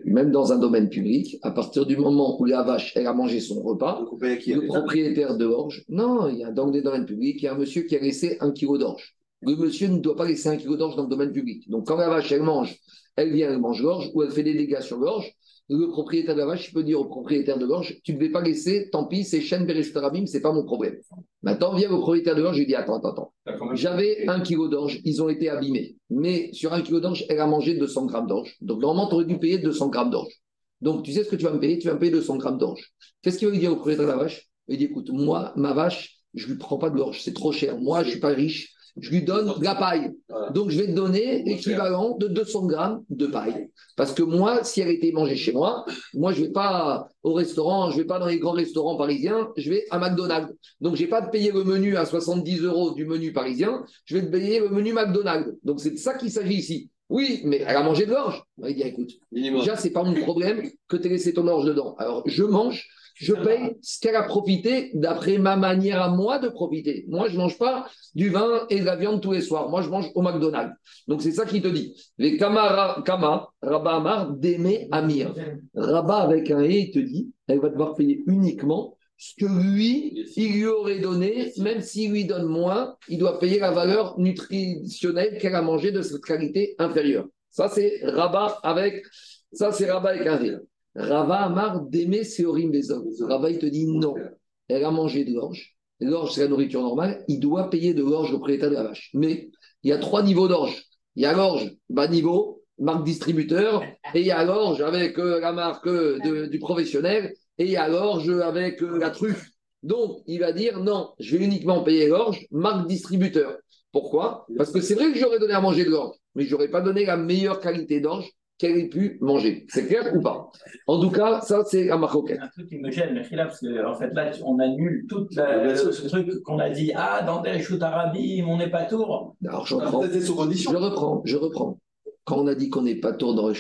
même dans un domaine public, à partir du moment où la vache, elle a mangé son repas, le propriétaire de l'orge, non, il y a dans des domaines publics, il y a un monsieur qui a laissé un kilo d'orge. Le monsieur ne doit pas laisser un kilo d'orge dans le domaine public. Donc quand la vache, elle mange, elle vient, elle mange l'orge, ou elle fait des dégâts sur l'orge, le propriétaire de la vache, il peut dire au propriétaire de l'orge, tu ne devais pas laisser, tant pis, c'est chaîne ce c'est pas mon problème. Maintenant, vient au propriétaire de l'orge, je lui dis, attends, attends, attends. J'avais un kilo d'orge, ils ont été abîmés. Mais sur un kilo d'orge, elle a mangé 200 grammes d'orge. Donc, normalement, tu aurais dû payer 200 grammes d'orge. Donc, tu sais ce que tu vas me payer? Tu vas me payer 200 grammes d'orge. Qu'est-ce qu'il va lui dire au propriétaire de la vache? Il dit, écoute, moi, ma vache, je ne lui prends pas de l'orge, c'est trop cher. Moi, je ne suis pas riche je lui donne de la paille. Donc, je vais te donner l'équivalent de 200 grammes de paille. Parce que moi, si elle était mangée chez moi, moi, je ne vais pas au restaurant, je ne vais pas dans les grands restaurants parisiens, je vais à McDonald's. Donc, je n'ai pas de payer le menu à 70 euros du menu parisien, je vais te payer le menu McDonald's. Donc, c'est de ça qu'il s'agit ici. Oui, mais elle a mangé de l'orge. Il dit, écoute, déjà, ce n'est pas mon problème que tu aies laissé ton orge dedans. Alors, je mange, Je paye ce qu'elle a profité d'après ma manière à moi de profiter. Moi, je ne mange pas du vin et de la viande tous les soirs. Moi, je mange au McDonald's. Donc, c'est ça qu'il te dit. Les Kama, Kama Amar, Deme Amir. Rabba avec un E, il te dit, elle va devoir payer uniquement ce que lui, il lui aurait donné, même s'il lui donne moins, il doit payer la valeur nutritionnelle qu'elle a mangée de cette qualité inférieure. Ça, c'est Rabat avec, ça, c'est Rabat avec un rire. Rabat Amar d'aimer Seorim hommes. Rabat, il te dit non. Elle a mangé de l'orge. L'orge, c'est la nourriture normale. Il doit payer de l'orge au propriétaire de la vache. Mais il y a trois niveaux d'orge. Il y a l'orge bas niveau, marque distributeur, et il y a l'orge avec euh, la marque euh, du professionnel, et il y a l'orge avec euh, la truffe. Donc, il va dire non, je vais uniquement payer l'orge, marque distributeur. Pourquoi? Parce que c'est vrai que j'aurais donné à manger de l'orge, mais je n'aurais pas donné la meilleure qualité d'orge qu'elle ait pu manger. C'est clair ou pas? En tout cas, ça, c'est la marcoquette. Un truc qui me gêne, le khilaf, parce qu'en fait, là, on annule tout la, ce truc qu'on a dit. Ah, dans des Réchout Arabie, on n'est pas tour. Alors, je reprends. Je reprends, je reprends. Quand on a dit qu'on n'est pas tour dans le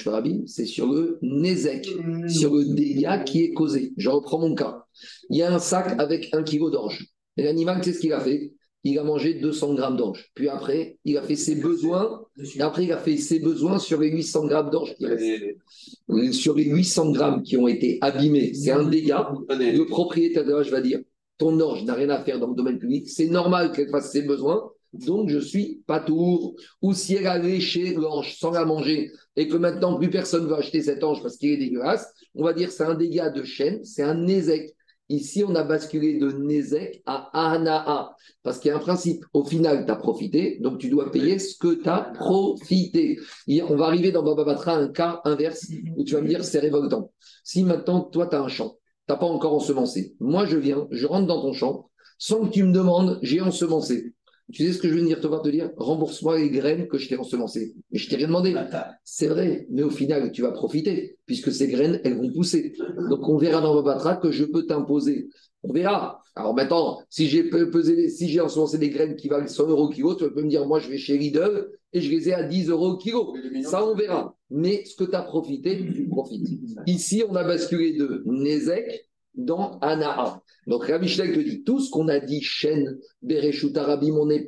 c'est sur le Nézek, sur le dégât qui est causé. Je reprends mon cas. Il y a un sac avec un kilo d'orge. Et l'animal, c'est ce qu'il a fait? Il a mangé 200 grammes d'orge. Puis après, il a fait ses besoins. Et après, il a fait ses besoins sur les 800 grammes d'orge qui restent. Sur les 800 grammes qui ont été abîmés, c'est un dégât. Le propriétaire de l'orge va dire ton orge n'a rien à faire dans le domaine public, c'est normal qu'elle fasse ses besoins, donc je suis pas tour. Ou si elle a léché l'orge sans la manger et que maintenant plus personne ne va acheter cet orge parce qu'il est dégueulasse, on va dire c'est un dégât de chaîne, c'est un nézek. Ici, on a basculé de Nézek à Anaa. Parce qu'il y a un principe. Au final, tu as profité, donc tu dois payer ce que tu as profité. Et on va arriver dans Baba Batra à un cas inverse où tu vas me dire c'est révoltant. Si maintenant, toi, tu as un champ, tu n'as pas encore ensemencé. Moi, je viens, je rentre dans ton champ, sans que tu me demandes, j'ai ensemencé. Tu sais ce que je veux venir te voir te dire? Rembourse-moi les graines que je t'ai ensemencées. Mais je t'ai rien demandé. C'est vrai, mais au final, tu vas profiter, puisque ces graines, elles vont pousser. Donc, on verra dans Babatra que je peux t'imposer. On verra. Alors maintenant, si j'ai pe- pesé, si j'ai ensemencé des graines qui valent 100 euros au kilo, tu peux me dire, moi, je vais chez Lidl et je les ai à 10 euros au kilo. Ça, on verra. Mais ce que tu as profité, tu profites. Ici, on a basculé de Nézek dans Anaa. Donc, Rabbi Schleck te dit, tout ce qu'on a dit, Shen, Bereshut Arabim, on n'est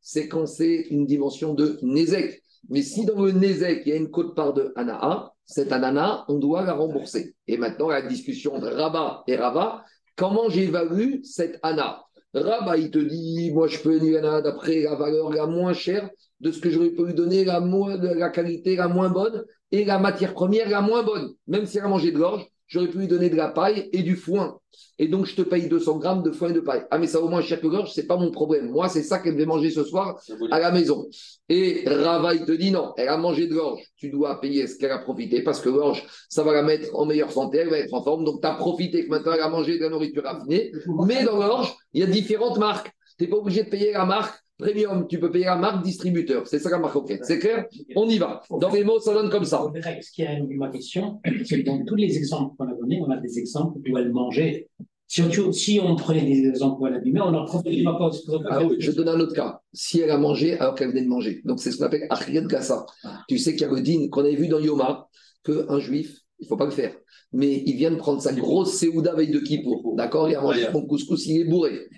c'est quand c'est une dimension de Nézek. Mais si dans le Nézek, il y a une cote-part de Anaa, cette Anana, on doit la rembourser. Et maintenant, la discussion de Rabat et Rava, comment j'évalue cette Ana Rabat, il te dit, moi, je peux évaluer Ana d'après la valeur la moins chère de ce que j'aurais pu lui donner, la, moins, la qualité la moins bonne et la matière première la moins bonne. Même si elle a mangé de l'orge, j'aurais pu lui donner de la paille et du foin. Et donc, je te paye 200 grammes de foin et de paille. Ah, mais ça vaut moins cher que l'orge, c'est pas mon problème. Moi, c'est ça qu'elle devait manger ce soir à la maison. Et Rava, il te dit non, elle a mangé de l'orge. Tu dois payer ce qu'elle a profité parce que l'orge, ça va la mettre en meilleure santé, elle va être en forme. Donc, tu as profité que maintenant elle a mangé de la nourriture raffinée. Mais dans l'orge, il y a différentes marques. Tu n'es pas obligé de payer la marque premium, tu peux payer la marque distributeur. C'est ça la marque enquête. C'est clair On y va. Dans les mots, ça donne comme ça. Ce qui a répondu ma question, c'est que dans tous les exemples qu'on a donnés, on a des exemples où elle mangeait. Si on, si on prenait des exemples où elle abîmait, on en profite pas. Ah oui, je donne un autre cas. Si elle a mangé alors qu'elle venait de manger. Donc, c'est ce qu'on appelle Achriet Kassa. Tu sais qu'il y a le din qu'on avait vu dans Yoma, qu'un juif, il ne faut pas le faire. Mais il vient de prendre sa grosse séouda veille de Kippour. D'accord Il a mangé son couscous, il est bourré.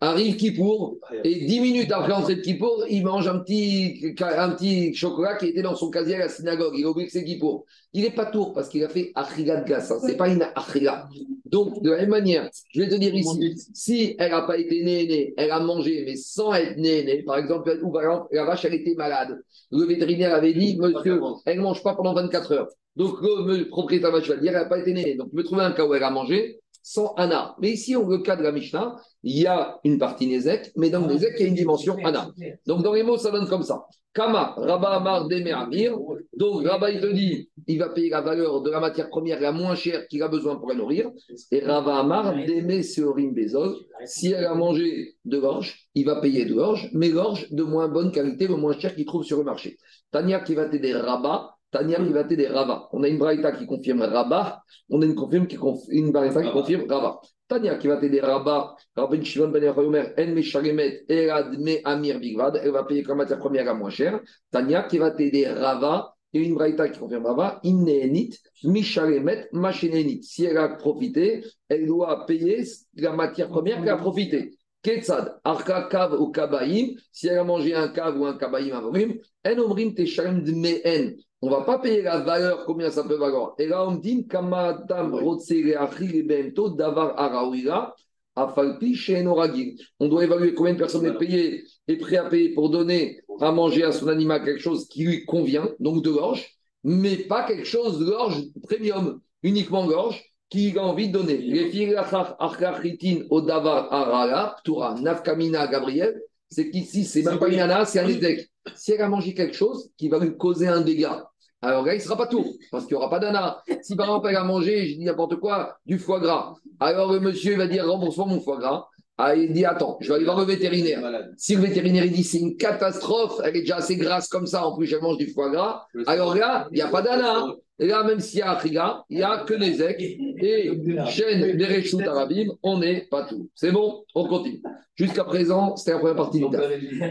Arrive Kippour, et dix minutes après l'entrée de Kippour, il mange un petit, un petit chocolat qui était dans son casier à la synagogue. Il a oublié que c'est Kippour. Il n'est pas tour parce qu'il a fait Achrigat Gassa. Ce n'est pas une Achriga. Donc, de la même manière, je vais te dire ici, si elle n'a pas été née, elle a mangé, mais sans être née, par exemple, ou par exemple, la vache, elle était malade. Le vétérinaire avait dit, monsieur, elle ne mange pas pendant 24 heures. Donc, le, propriétaire va dire, elle n'a pas été née. Donc, je me trouver un cas où elle a mangé sans Anna. Mais ici, au cas de la Mishnah, il y a une partie Nézek, mais dans le Nézek, il y a une dimension Anna. Donc, dans les mots, ça donne comme ça. Kama, Rabba Amar, Amir. Donc, Rabba, il te dit, il va payer la valeur de la matière première la moins chère qu'il a besoin pour la nourrir. Et Rabba Amar, Demer Seorim Bezol. Si elle a mangé de l'orge, il va payer de l'orge, mais l'orge de moins bonne qualité, le moins cher qu'il trouve sur le marché. Tania qui va t'aider Rabba, Tania qui va t'aider Rava. On a une braïta qui confirme Rabba, on a une, confirme qui conf... une braïta qui confirme Rava. Tania qui va t'aider Rabba, Rabbi Shimon ben Yomer, En Mesharemet, Erad Me Amir Bigvad, elle va payer comme matière première la moins chère. Tania qui va t'aider Rava, a une braïta qui confirme là-bas, Inneenit, Mishalemet, Machenenit. Si elle a profité, elle doit payer la matière première qu'elle a profité. Ketsad, Arka Kav ou Kabaïm, si elle a mangé un Kav ou un Kabaïm Avorim, En Omrim Teshalem Dmeen. On ne va pas payer la valeur, combien ça peut valoir. Et là, on dit, Kamatam Rotse Leachri Bento Davar Araouira, Afalpi Shenoragil. On doit évaluer combien de personnes est payé, est prêt à payer pour donner à manger à son animal quelque chose qui lui convient, donc de gorge, mais pas quelque chose de gorge premium, uniquement gorge, qui a envie de donner. Les filles Arkachitin au Davar Arala, Ptura, Nafkamina, Gabriel, c'est qu'ici, c'est même pas une nana, c'est un édec. Si elle a mangé quelque chose qui va lui causer un dégât, alors là, il ne sera pas tout, parce qu'il n'y aura pas d'ana. Si par exemple, elle a mangé, je dis n'importe quoi, du foie gras, alors le monsieur va dire rembourse-moi mon foie gras. Ah, il dit attends, je vais aller voir le vétérinaire. Si le vétérinaire il dit c'est une catastrophe, elle est déjà assez grasse comme ça, en plus elle mange du foie gras, alors là, il n'y a pas d'ana. Et là, même s'il y a Afriga, il n'y a que des ecs et chaîne des arabim, on n'est pas tout. C'est bon On continue. Jusqu'à présent, c'était la première partie du DAF.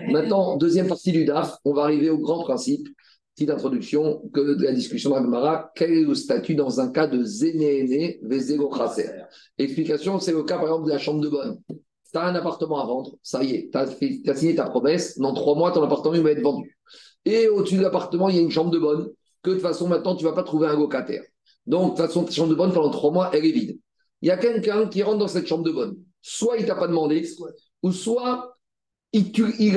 Maintenant, deuxième partie du DAF, on va arriver au grand principe. Petite introduction que de la discussion de Gemara. Quel est le statut dans un cas de zénéné chaser? Explication, c'est le cas par exemple de la chambre de bonne. Tu as un appartement à vendre, ça y est, tu as, signé ta promesse, dans trois mois, ton appartement va être vendu. Et au-dessus de l'appartement, il y a une chambre de bonne, que de toute façon, maintenant, tu ne vas pas trouver un locataire. Donc, de toute façon, ta chambre de bonne, pendant trois mois, elle est vide. Il y a quelqu'un qui rentre dans cette chambre de bonne. Soit il t'a pas demandé, ou soit il,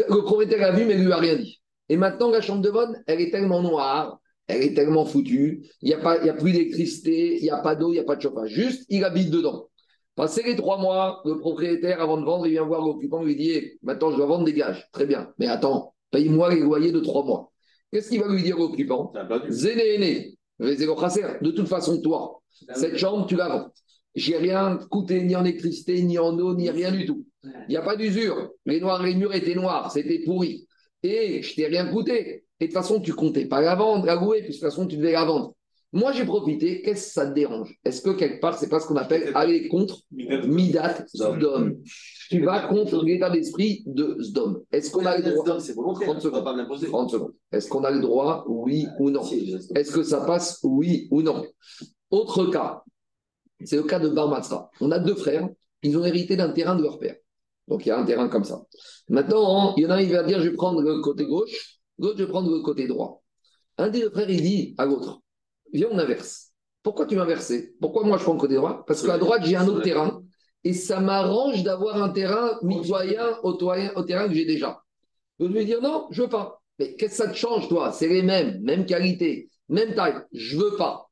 le propriétaire a vu, mais il lui a rien dit. Et maintenant, la chambre de bonne, elle est tellement noire, elle est tellement foutue, il n'y a, a plus d'électricité, il n'y a pas d'eau, il n'y a pas de chauffage. Juste, il habite dedans. Passé les trois mois, le propriétaire, avant de vendre, il vient voir l'occupant, il lui dit eh, Maintenant, je dois vendre, dégage. Très bien. Mais attends, paye-moi les loyers de trois mois. Qu'est-ce qu'il va lui dire l'occupant Zéné, de toute façon, toi, cette chambre, tu la vends. J'ai rien coûté ni en électricité, ni en eau, ni rien du tout. Il n'y a pas d'usure. Les noirs, les murs étaient noirs, c'était pourri. Et je t'ai rien coûté. Et de toute façon, tu comptais pas la vendre, la louer, puis de toute façon, tu devais la vendre. Moi, j'ai profité. Qu'est-ce que ça te dérange Est-ce que quelque part, c'est pas ce qu'on appelle aller contre Midat Zdom Tu vas contre l'état d'esprit de Zdom. Est-ce qu'on a le droit C'est volontaire, 30 secondes. pas m'imposer. 30 secondes. Est-ce qu'on a le droit Oui ou non Est-ce que ça passe Oui ou non Autre cas, c'est le cas de Bar Matzra. On a deux frères, ils ont hérité d'un terrain de leur père. Donc il y a un terrain comme ça. Maintenant, il y en a un, il va dire je vais prendre le côté gauche, l'autre, je vais prendre le côté droit. Un des deux frères, il dit à l'autre Viens, on inverse. Pourquoi tu m'as inversé? Pourquoi moi je prends le côté droit Parce qu'à droite, j'ai un autre terrain et ça m'arrange d'avoir un terrain mitoyen au, au terrain que j'ai déjà. Donc je vais dire non, je veux pas. Mais qu'est-ce que ça te change, toi? C'est les mêmes, même qualité, même taille. Je veux pas.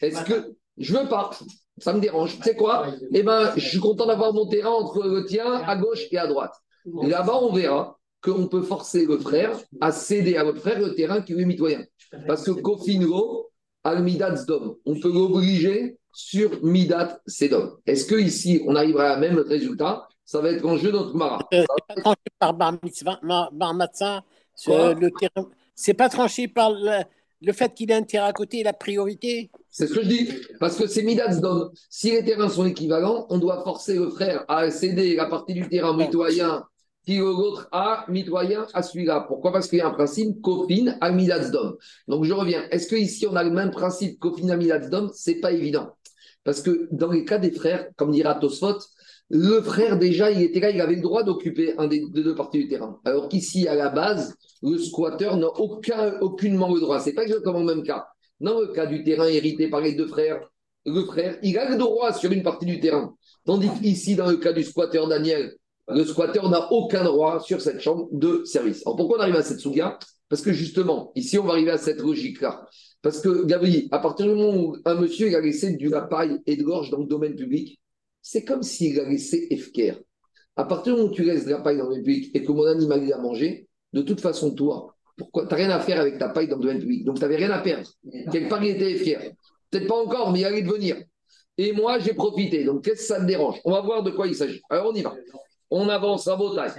Est-ce que je veux pas? Ça me dérange. Tu sais quoi? Eh ben, je suis content d'avoir mon terrain entre le tien à gauche et à droite. Là-bas, on verra qu'on peut forcer le frère à céder à votre frère le terrain qui lui est mitoyen. Parce que Kofingo, al Midat Zdom, on peut l'obliger sur Midat Sedom. Est-ce que ici on arrivera à la même résultat? Ça va être en jeu notre Mara. Euh, pas tranché par Bar Mitzvah, Mar- Bar Matzah, ce- le. C'est pas tranché par le, le fait qu'il ait un terrain à côté, la priorité? C'est ce que je dis. Parce que c'est Midat Zdom. Si les terrains sont équivalents, on doit forcer le frère à céder la partie du terrain mitoyen qui l'autre a mitoyen à celui-là. Pourquoi? Parce qu'il y a un principe copine à. Donc je reviens. Est-ce que ici on a le même principe copine à Zdom C'est pas évident. Parce que dans les cas des frères, comme dira Tosfot, le frère déjà, il était là, il avait le droit d'occuper un des, des deux parties du terrain. Alors qu'ici, à la base, le squatteur n'a aucun, aucunement le droit. C'est pas exactement le même cas. Dans le cas du terrain hérité par les deux frères, le frère, il a le droit sur une partie du terrain. Tandis qu'ici, dans le cas du squatteur Daniel, le squatteur n'a aucun droit sur cette chambre de service. Alors pourquoi on arrive à cette souga? Parce que justement, ici, on va arriver à cette logique-là. Parce que, Gabriel, à partir du moment où un monsieur il a laissé du paille et de l'orge dans le domaine public, c'est comme s'il a laissé Efker. À partir du moment où tu laisses de la paille dans le domaine public et que mon animal il a mangé, de toute façon, toi, pourquoi tu n'as rien à faire avec ta paille dans le domaine public. Donc, tu n'avais rien à perdre. Quelque part, il était Efker. Peut-être pas encore, mais il allait devenir. Et moi, j'ai profité. Donc, qu'est-ce que ça te dérange? On va voir de quoi il s'agit. Alors, on y va. On avance à Botaï.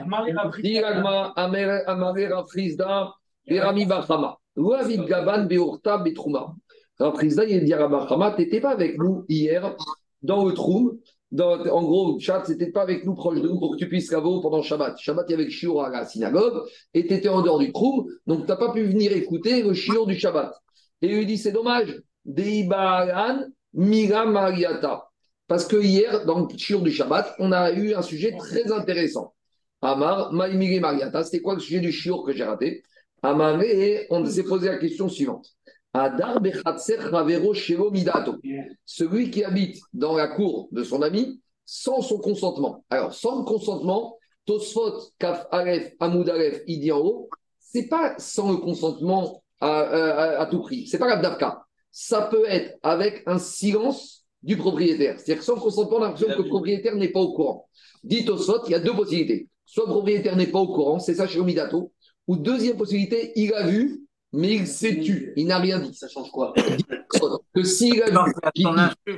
Diragma, Amer- Amarer, Afrizda, Berami Bachama. Ouavid Gaban, Beurta, Betrouma. Afrizda, il dit à Bachama, tu n'étais pas avec nous hier dans le Troum. Dans, en gros, Chat, c'était pas avec nous, proche de nous, pour que tu puisses caveau pendant Shabbat. Shabbat, il y avait shiur à la synagogue, et tu étais en dehors du Troum, donc tu n'as pas pu venir écouter le shiur du Shabbat. Et il dit c'est dommage. Deibaran Mira Mariata. Parce que hier, dans le shiur du Shabbat, on a eu un sujet très intéressant. Amar, Maïmiri Mariata, c'était quoi le sujet du shiur que j'ai raté? Amar, on s'est posé la question suivante. Adar Midato. Celui qui habite dans la cour de son ami sans son consentement. Alors, sans le consentement, Tosfot, Kaf Aleph, Amoud Aleph, il en haut, c'est pas sans le consentement à, à- tout prix. C'est pas l'abdavka. Ça peut être avec un silence du propriétaire. C'est-à-dire que sans consentement, on a l'impression que le propriétaire n'est pas au courant. Dit Tosfot, il y a deux possibilités. Soit le propriétaire n'est pas au courant, c'est ça chez Omidato. Ou deuxième possibilité, il a vu, mais il s'est tu. Il n'a rien dit. Ça change quoi? Que s'il a vu, dit,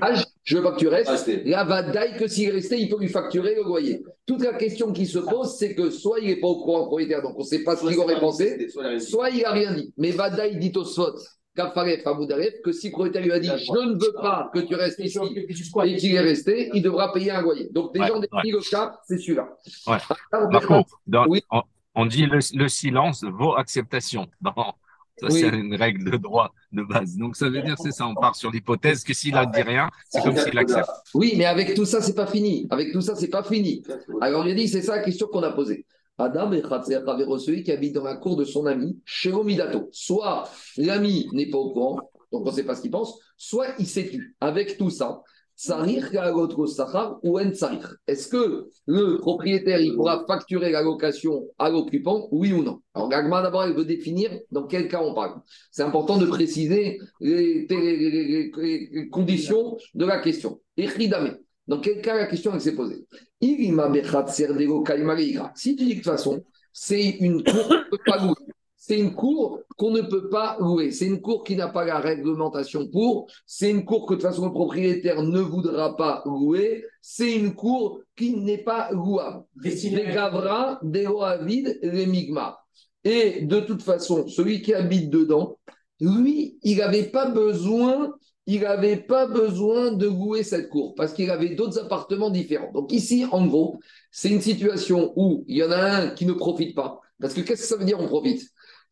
Ah, je- veux pas que tu restes. Restez. Là, va d'aille que s'il est resté, il peut lui facturer le loyer. Toute la question qui se pose, c'est que soit il n'est pas au courant propriétaire, donc on ne sait pas ce qu'il aurait pensé, soit il n'a rien dit. Mais Vadaï dit au Sot, Kafaref, Amoudaref, que si propriétaire lui a dit Je ne veux pas que tu restes ici et qu'il est resté, il devra payer un loyer. Donc, déjà, on définit le cas, c'est celui-là. Ouais. Dans- Oui. on, on dit le, le silence vaut acceptation. Bon, ça, Oui. c'est une règle de droit de base. Donc, ça veut dire, c'est ça, on part sur l'hypothèse que s'il a dit rien, c'est comme s'il accepte. Oui, mais avec tout ça, c'est pas fini. Avec tout ça, c'est pas fini. Alors, il a dit, c'est ça la question qu'on a posée. Adam et Khatser celui qui habite dans la cour de son ami, chez Omidato. Soit l'ami n'est pas au courant, donc on ne sait pas ce qu'il pense, soit il s'est tu. Avec tout ça, ou. Est-ce que le propriétaire, il pourra facturer la location à l'occupant, oui ou non? Alors, Gagma, d'abord, il veut définir dans quel cas on parle. C'est important de préciser les, conditions de la question. Dans quel cas la question s'est posée. Si tu dis que de toute façon, c'est une cour qu'on ne peut pas louer. C'est une cour qu'on ne peut pas louer. C'est une cour qui n'a pas la réglementation pour. C'est une cour que de toute façon le propriétaire ne voudra pas louer. C'est une cour qui n'est pas louable. Des Gavra, des Oavid, des Migmar. Et de toute façon, celui qui habite dedans, lui, il n'avait pas besoin, il n'avait pas besoin de louer cette cour parce qu'il avait d'autres appartements différents. Donc ici, en gros, c'est une situation où il y en a un qui ne profite pas. Parce que qu'est-ce que ça veut dire on profite?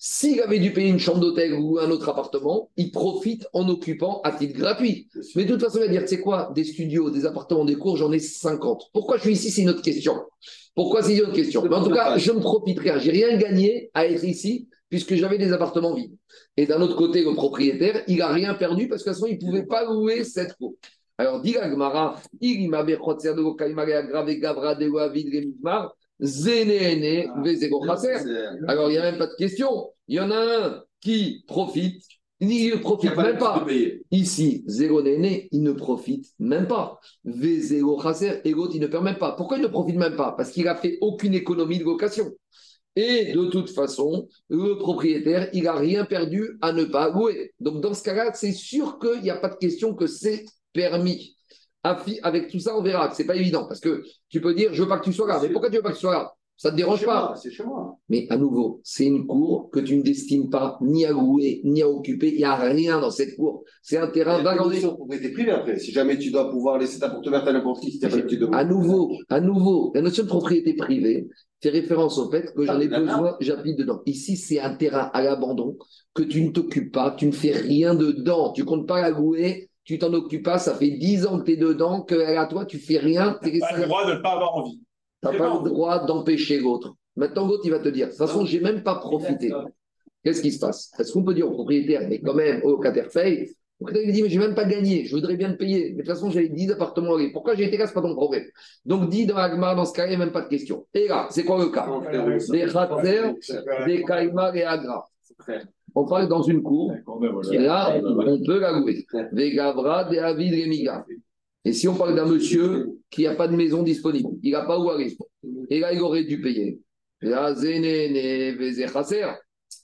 S'il avait dû payer une chambre d'hôtel ou un autre appartement, il profite en occupant à titre gratuit. Mais de toute façon, il va dire, c'est quoi Des studios, des appartements, des cours, j'en ai 50. Pourquoi je suis ici C'est une autre question. Pourquoi c'est une autre question? Mais en tout cas, je ne profite rien. J'ai rien gagné à être ici puisque j'avais des appartements vides. Et d'un autre côté, le propriétaire, il n'a rien perdu parce qu'à ce moment, il ne pouvait pas louer cette cour. Alors, dit Gmara, il grave gavra Chaser. Alors, il n'y a même pas de question. Il y en a un qui profite, il ne profite même pas. Ici, zéro néné, il ne profite même pas. V0 Chaser, et l'autre, il ne permet même pas. Pourquoi il ne profite même pas? Parce qu'il n'a fait aucune économie de location. Et de toute façon, le propriétaire, il n'a rien perdu à ne pas louer. Donc, dans ce cas-là, c'est sûr qu'il n'y a pas de question que c'est permis. Avec tout ça, on verra que ce n'est pas évident. Parce que tu peux dire, je veux pas que tu sois là. Mais pourquoi tu veux pas que tu sois là? Ça ne te dérange pas. C'est chez moi. Mais à nouveau, c'est une cour que tu ne destines pas ni à louer, ni à occuper. Il n'y a rien dans cette cour. C'est un terrain condition de propriété privée après. Si jamais tu dois pouvoir laisser ta porte ouverte à n'importe qui, si tu pas À nouveau, à nouveau, la notion de propriété privée fait référence au fait que j'en ai besoin, j'habite dedans. Ici, c'est un terrain à l'abandon que tu ne t'occupes pas, tu ne fais rien dedans, tu comptes pas la louer, tu t'en occupes pas, ça fait 10 ans que tu es dedans, que à toi, tu fais rien, tu Pas le droit de ne pas avoir envie. n'as pas le droit d'empêcher l'autre. Maintenant, l'autre, il va te dire, de toute façon, j'ai même pas profité. Qu'est-ce qui se passe? Est-ce qu'on peut dire au propriétaire, mais quand même, au locataire paye Le propriétaire lui dit, mais j'ai même pas gagné, je voudrais bien te payer. Mais de toute façon, j'avais 10 appartements à louer. Pourquoi j'ai été là, c'est pas ton problème. Donc, dit dans Agmar, dans ce cas, il n'y a même pas de question. Et là, c'est quoi le cas? Des Kaimar et Agra. On parle dans une cour, et là, on peut la louer. Des Gavra, des Avid, des Miga. Et si on parle d'un monsieur qui n'a pas de maison disponible, il n'a pas où aller, et là, il aurait dû payer. Là, Chasser.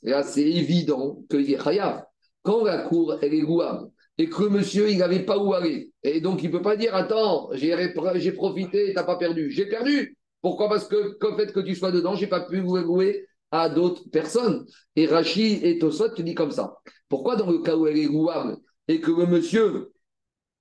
Là, c'est évident qu'il est chayav. Quand la cour, elle est louable, et que le monsieur, il n'avait pas où aller, et donc il ne peut pas dire Attends, j'ai j'ai profité, tu n'as pas perdu. J'ai perdu. Pourquoi? Parce que, le fait que tu sois dedans, je n'ai pas pu louer à d'autres personnes. Et Rachid et Tosot te dit comme ça. Pourquoi dans le cas où elle est louable et que le monsieur,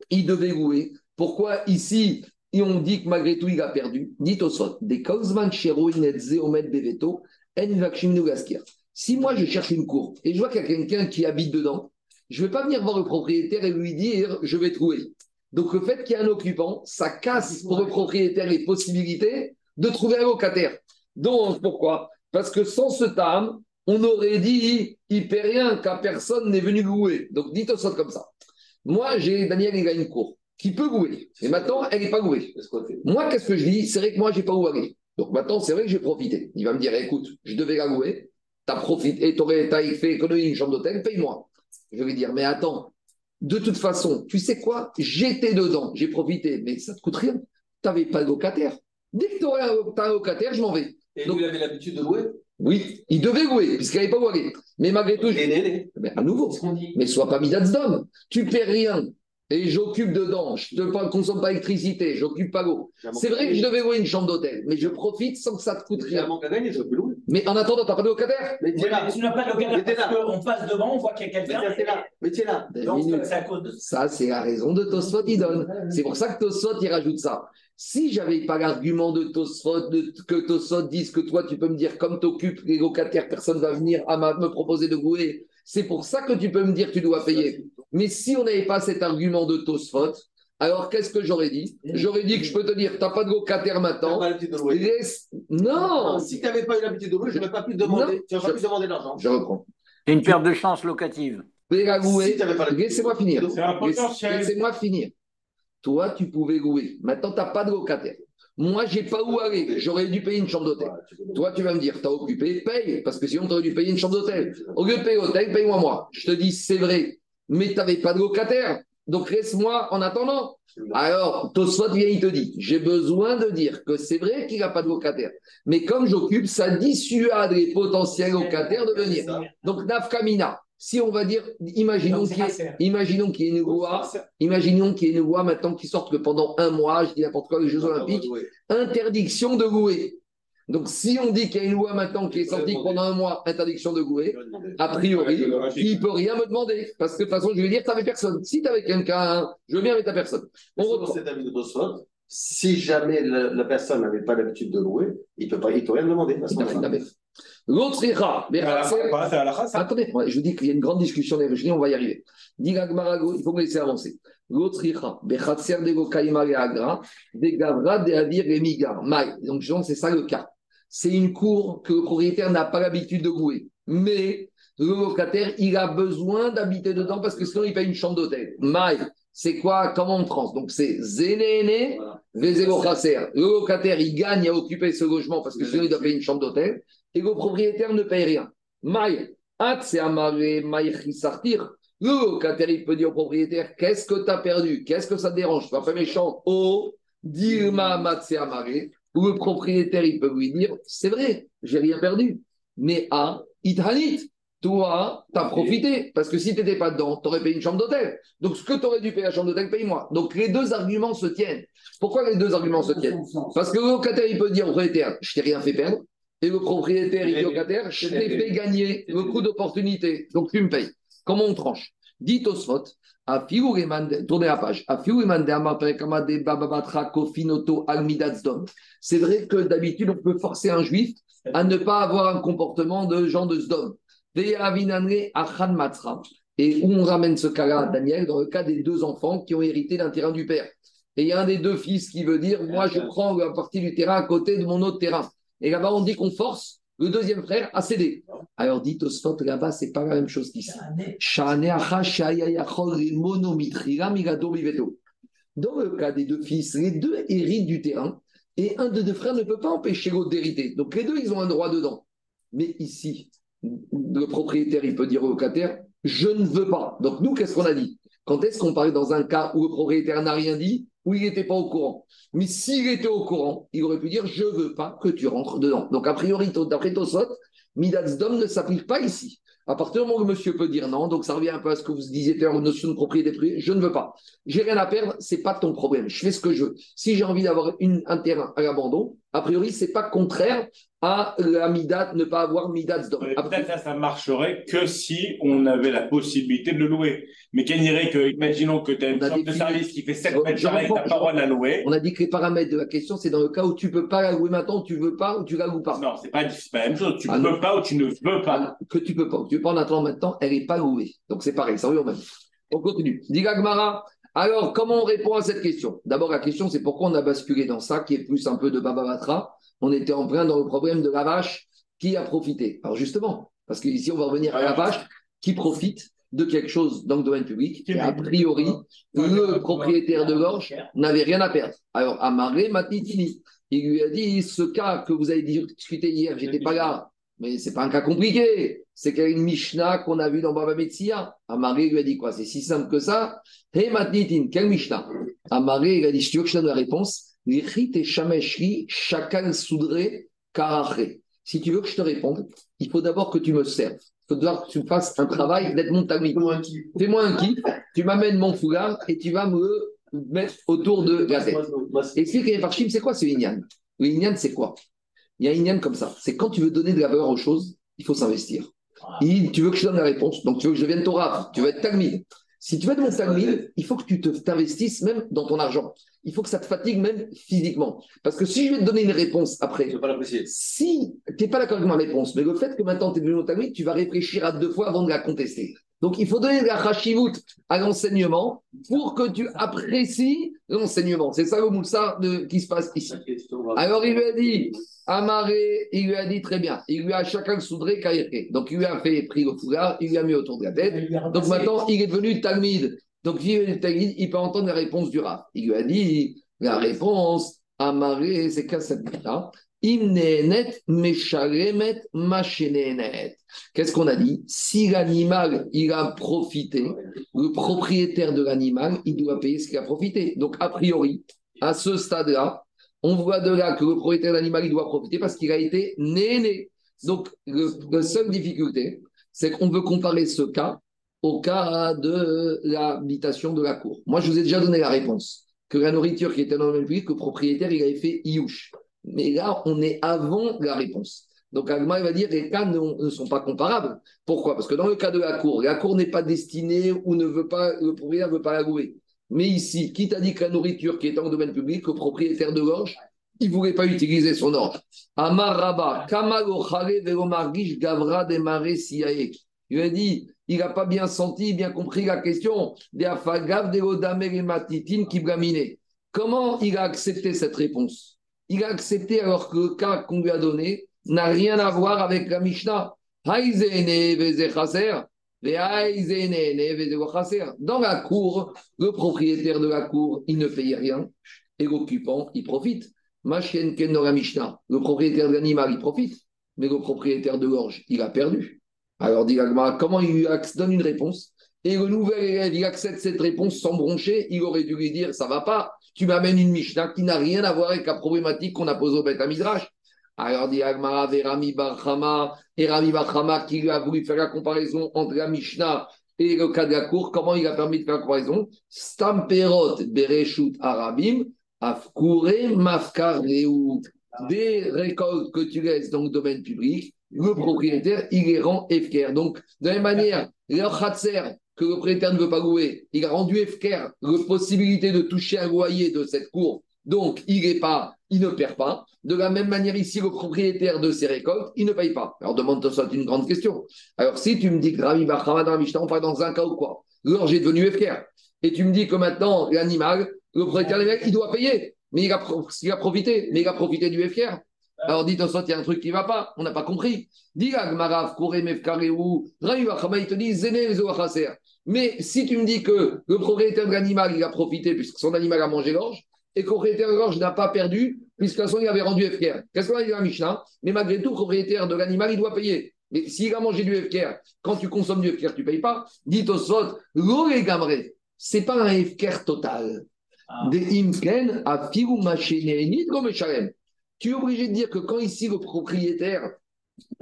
il devait louer, pourquoi ici, on dit que malgré tout, il a perdu? Dit Tosot, des Kauzman Shero Inetze Omet Beveto, En Vakshimnu Gaskir. Si moi je cherche une cour et je vois qu'il y a quelqu'un qui habite dedans je ne vais pas venir voir le propriétaire et lui dire je vais te louer. Donc le fait qu'il y ait un occupant, ça casse pour le propriétaire les possibilités de trouver un locataire. Donc pourquoi? Parce que sans ce tam, on aurait dit il paie rien car personne n'est venu louer. Donc dites au comme ça. Moi, j'ai Daniel, il a une cour qui peut louer. Et maintenant, elle n'est pas louée. Moi, qu'est-ce que je dis? C'est vrai que moi, je n'ai pas loué. Donc maintenant, c'est vrai que j'ai profité. Il va me dire écoute, je devais la louer, tu as profité, tu aurais fait économiser une chambre d'hôtel, paye-moi. Je vais dire mais attends, de toute façon, tu sais quoi? J'étais dedans, j'ai profité, mais ça ne te coûte rien. Tu n'avais pas de locataire. Dès que tu aurais un locataire, je m'en vais. Et Donc, il avait l'habitude de louer? Oui, il devait louer, puisqu'il n'avait pas loué. Mais malgré tout, je... mais à nouveau, mais sois pas d'homme. Tu paies rien et j'occupe dedans, je ne consomme pas d'électricité, j'occupe pas l'eau. C'est vrai que je devais louer une chambre d'hôtel, mais je profite sans que ça te coûte rien. Mais en attendant, tu n'as pas de locataire mais, tu n'as pas de locataire parce qu'on passe devant, on voit qu'il y a quelqu'un. Mais tu es là. Ça, c'est la raison de Tosfot, il donne. C'est pour ça que Tosfot, il rajoute ça. Si j'avais pas l'argument de Tosfot, que Tosfot dise que toi, tu peux me dire, comme tu occupes les locataires, personne va venir à me proposer de louer. C'est pour ça que tu peux me dire que tu dois payer. Mais si on n'avait pas cet argument de Tosfot, alors qu'est-ce que j'aurais dit? J'aurais dit que je peux te dire, tu n'as pas de locataire maintenant. Non Si tu n'avais pas eu l'habitude de louer, je n'aurais pas pu demander, tu pas pu demander l'argent. Je reprends. C'est une perte de chance locative. Laissez-moi finir. Laissez-moi finir. Toi, tu pouvais louer. Maintenant, tu n'as pas de locataire. Moi, j'ai pas où aller. J'aurais dû payer une chambre d'hôtel. Toi, tu vas me dire, tu as occupé, paye. Parce que sinon, tu aurais dû payer une chambre d'hôtel. Au lieu de payer l'hôtel, paye-moi moi. Je te dis, c'est vrai. Mais tu n'avais pas de locataire. Donc, laisse-moi en attendant. Alors, Tosfot vient, il te dit, j'ai besoin de dire que c'est vrai qu'il n'a pas de locataire. Mais comme j'occupe, ça dissuade les potentiels locataires de venir. Donc, Nafkamina, si on va dire, imaginons qu'il y, imaginons qu'il y ait une loi, imaginons qu'il y ait une loi maintenant qui sorte que pendant un mois, je dis n'importe quoi, les Jeux Olympiques, interdiction de louer. Donc, si on dit qu'il y a une loi maintenant qui est sortie pendant un mois, interdiction de louer, a priori, il ne peut rien me demander. Parce que de toute façon, je vais dire, tu n'avais personne. Si tu avais quelqu'un, je veux bien avec ta personne. On cet avis de si jamais la, personne n'avait pas l'habitude de louer, il ne peut, peut rien demander. L'autre ira. Attendez, je vous dis qu'il y a une grande discussion des régions, on va y arriver. il faut me laisser avancer. L'autre ira. Donc, c'est ça le cas. C'est une cour que le propriétaire n'a pas l'habitude de louer. Mais le locataire, il a besoin d'habiter dedans parce que sinon, il paye une chambre d'hôtel. Maï, c'est quoi? Comment on trans Donc, c'est Zénéné, Le locataire, il gagne à occuper ce logement parce que sinon, il doit payer une chambre d'hôtel et le propriétaire ne paye rien. Maï, c'est amarré, maï sortir. Le locataire, il peut dire au propriétaire Qu'est-ce que tu as perdu? Qu'est-ce que ça te dérange? Tu vas pas méchant. Oh, Dilma c'est amarré. Le propriétaire, il peut lui dire C'est vrai, j'ai rien perdu. Mais à Ithanit, toi, tu as profité. Parce que si tu n'étais pas dedans, tu aurais payé une chambre d'hôtel. Donc, ce que tu aurais dû payer la chambre d'hôtel, paye-moi. Donc, les deux arguments se tiennent. Pourquoi les deux arguments se tiennent? Parce que le locataire, il peut dire au propriétaire Je t'ai rien fait perdre. Et le propriétaire et le locataire, je t'ai fait gagner le coût d'opportunité. Donc tu me payes. Comment on tranche? Dit tournez la page. C'est vrai que d'habitude, on peut forcer un juif à ne pas avoir un comportement de gens de Sdom. Et où on ramène ce cas-là, Daniel, dans le cas des deux enfants qui ont hérité d'un terrain du père. Et il y a un des deux fils qui veut dire Moi, je prends la partie du terrain à côté de mon autre terrain. Et là-bas, on dit qu'on force le deuxième frère à céder. Alors, dit Tosfot, là-bas, c'est pas la même chose qu'ici. Dans le cas des deux fils, les deux héritent du terrain et un de deux frères ne peut pas empêcher l'autre d'hériter. Donc, les deux, ils ont un droit dedans. Mais ici, le propriétaire, il peut dire au locataire, je ne veux pas. Donc, nous, qu'est-ce qu'on a dit? Quand est-ce qu'on parlait dans un cas où le propriétaire n'a rien dit? Ou il n'était pas au courant. Mais s'il était au courant, il aurait pu dire Je ne veux pas que tu rentres dedans. Donc, a priori, d'après Tosot, Midatzdom ne s'applique pas ici. À partir du moment où monsieur peut dire non, donc ça revient un peu à ce que vous disiez tout à notion de propriété privée, je ne veux pas. J'ai rien à perdre, c'est pas ton problème. Je fais ce que je veux. Si j'ai envie d'avoir un terrain à l'abandon, A priori, c'est pas contraire à la midat, ne pas avoir midat Peut-être ça, ça marcherait que si on avait la possibilité de le louer. Mais qu'on dirait que, imaginons que tu as une chambre de service qui fait 7 Je- mètres carrés, tu n'as pas droit de la louer. On a dit que les paramètres de la question, c'est dans le cas où tu peux pas la louer maintenant, tu veux pas ou tu la loues pas. Non, c'est pas, pas la même chose. Tu Ah, peux non. pas ou tu ne veux pas. que tu peux pas, tu peux pas en attendant maintenant, elle n'est pas louée. Donc c'est pareil, ça revient au même. On continue. Diga Gmara, alors comment on répond à cette question? D'abord, la question, c'est pourquoi on a basculé dans ça, qui est plus un peu de Baba Batra. On était en plein dans le problème de la vache qui a profité? Alors justement, parce qu'ici, on va revenir à la vache qui profite de quelque chose dans le domaine public, et a priori, le propriétaire de l'orge n'avait rien à perdre. Alors, Amaré Matitini, il lui a dit ce cas que vous avez discuté hier, j'étais pas là, mais c'est pas un cas compliqué. C'est qu'il y a une Mishnah qu'on a vue dans Baba Metsia. Amaré lui a dit quoi? C'est si simple que ça. Hey Matnitin, quelle Mishnah? Amaré, il a dit Je te veux que je donne la réponse. Et Shameshri, Soudré, Karaché. Si tu veux que je te réponde, il faut d'abord que tu me serves. Il faut d'abord que tu me fasses un travail d'être mon talmid. Fais-moi un kiff, tu m'amènes mon foulard et tu vas me mettre autour de la tête. Explique les Farshim, c'est quoi ce Inyan? Le Inyan, c'est quoi? Il y a un Inyan comme ça. C'est quand tu veux donner de la valeur aux choses, il faut s'investir. Il- Tu veux que je donne la réponse, donc tu veux que je devienne ton rap, tu veux être Talmid. Si tu veux être mon Talmid, il faut que tu t'investisses même dans ton argent. Il faut que ça te fatigue même physiquement. Parce que si je vais te donner une réponse après, pas si tu n'es pas d'accord avec ma réponse, mais le fait que maintenant tu es devenu mon Talmid, tu vas réfléchir à deux fois avant de la contester. Donc il faut donner de la chashivut à l'enseignement pour que tu apprécies l'enseignement. C'est ça le moussard de- qui se passe ici. Alors il lui a dit, Amaré, il lui a dit très bien, il lui a chacun soudré kaïré. Donc il lui a fait pris le foulard, il lui a mis autour de la tête. Donc maintenant il est devenu Talmid. Donc il est devenu Talmid, il peut entendre la réponse du Rav. Il lui a dit, la réponse, Amaré, c'est qu'à cette Qu'est-ce qu'on a dit? Si l'animal, il a profité, le propriétaire de l'animal, il doit payer ce qu'il a profité. Donc, a priori, à ce stade-là, on voit de là que le propriétaire de l'animal, il doit profiter parce qu'il a été né-né. Donc, la seule difficulté, c'est qu'on veut comparer ce cas au cas de l'habitation de la cour. Moi, je vous ai déjà donné la réponse. Que la nourriture qui était dans le même public, le propriétaire, il avait fait Iouche. Mais là, on est avant la réponse. Donc, Agma, il va dire les cas ne, sont pas comparables. Pourquoi? Parce que dans le cas de la cour, la cour n'est pas destinée ou ne veut pas, le propriétaire ne veut pas la louer. Mais ici, qui t'a dit que la nourriture qui est le domaine public, le propriétaire de l'orge, il ne voulait pas utiliser son orge. Amar Rabba, Gavra. Il a dit, il n'a pas bien senti, bien compris la question. Comment il a accepté cette réponse? Il a accepté alors que le cas qu'on lui a donné n'a rien à voir avec la Mishnah. Dans la cour, le propriétaire de la cour, il ne paye rien et l'occupant, il profite. Le propriétaire de l'animal, il profite, mais le propriétaire de l'orge, il a perdu. Alors, dit comment il lui donne une réponse? Et le nouvel élève, il accepte cette réponse sans broncher, il aurait dû lui dire Ça va pas, tu m'amènes une Mishnah qui n'a rien à voir avec la problématique qu'on a posée au Beth Midrash. Alors, dit Agmara, Verami Barhama, et Rami Barhama qui lui a voulu faire la comparaison entre la Mishnah et le cas de la cour, comment il a permis de faire la comparaison? Stamperot Bereshut Arabim, Afkure Mafkar. Des récoltes que tu laisses dans le domaine public, le propriétaire, il les rend FKR. Donc, de la même manière, leur Khatser, que le propriétaire ne veut pas louer, il a rendu FKR la possibilité de toucher un loyer de cette cour. Donc, il est pas, il ne perd pas. De la même manière, ici, le propriétaire de ces récoltes, il ne paye pas. Alors, demande-toi ça, une grande question. Alors, si tu me dis que Rami Bachama dans Mishnah, on parle dans un cas ou quoi? L'orge est devenu FKR. Et tu me dis que maintenant, l'animal, le propriétaire il doit payer. Mais il a, profité. Mais il a profité du FKR. Alors, dites en sorte, il y a un truc qui ne va pas. On n'a pas compris. Dis Gmarav, Kore, Mefkareu, Rami Bachama, il te dit Zene. Mais si tu me dis que le propriétaire de l'animal, il a profité puisque son animal a mangé l'orge, et que le propriétaire de l'orge n'a pas perdu, puisque de toute façon, il avait rendu FKR. Qu'est-ce qu'on a dit dans la Mishnah? Mais malgré tout, le propriétaire de l'animal, il doit payer. Mais s'il a mangé du FKR, quand tu consommes du FKR, tu ne payes pas. Dites au sot, gamre, c'est pas un FKR total. Ah. Imken à. Tu es obligé de dire que quand ici le propriétaire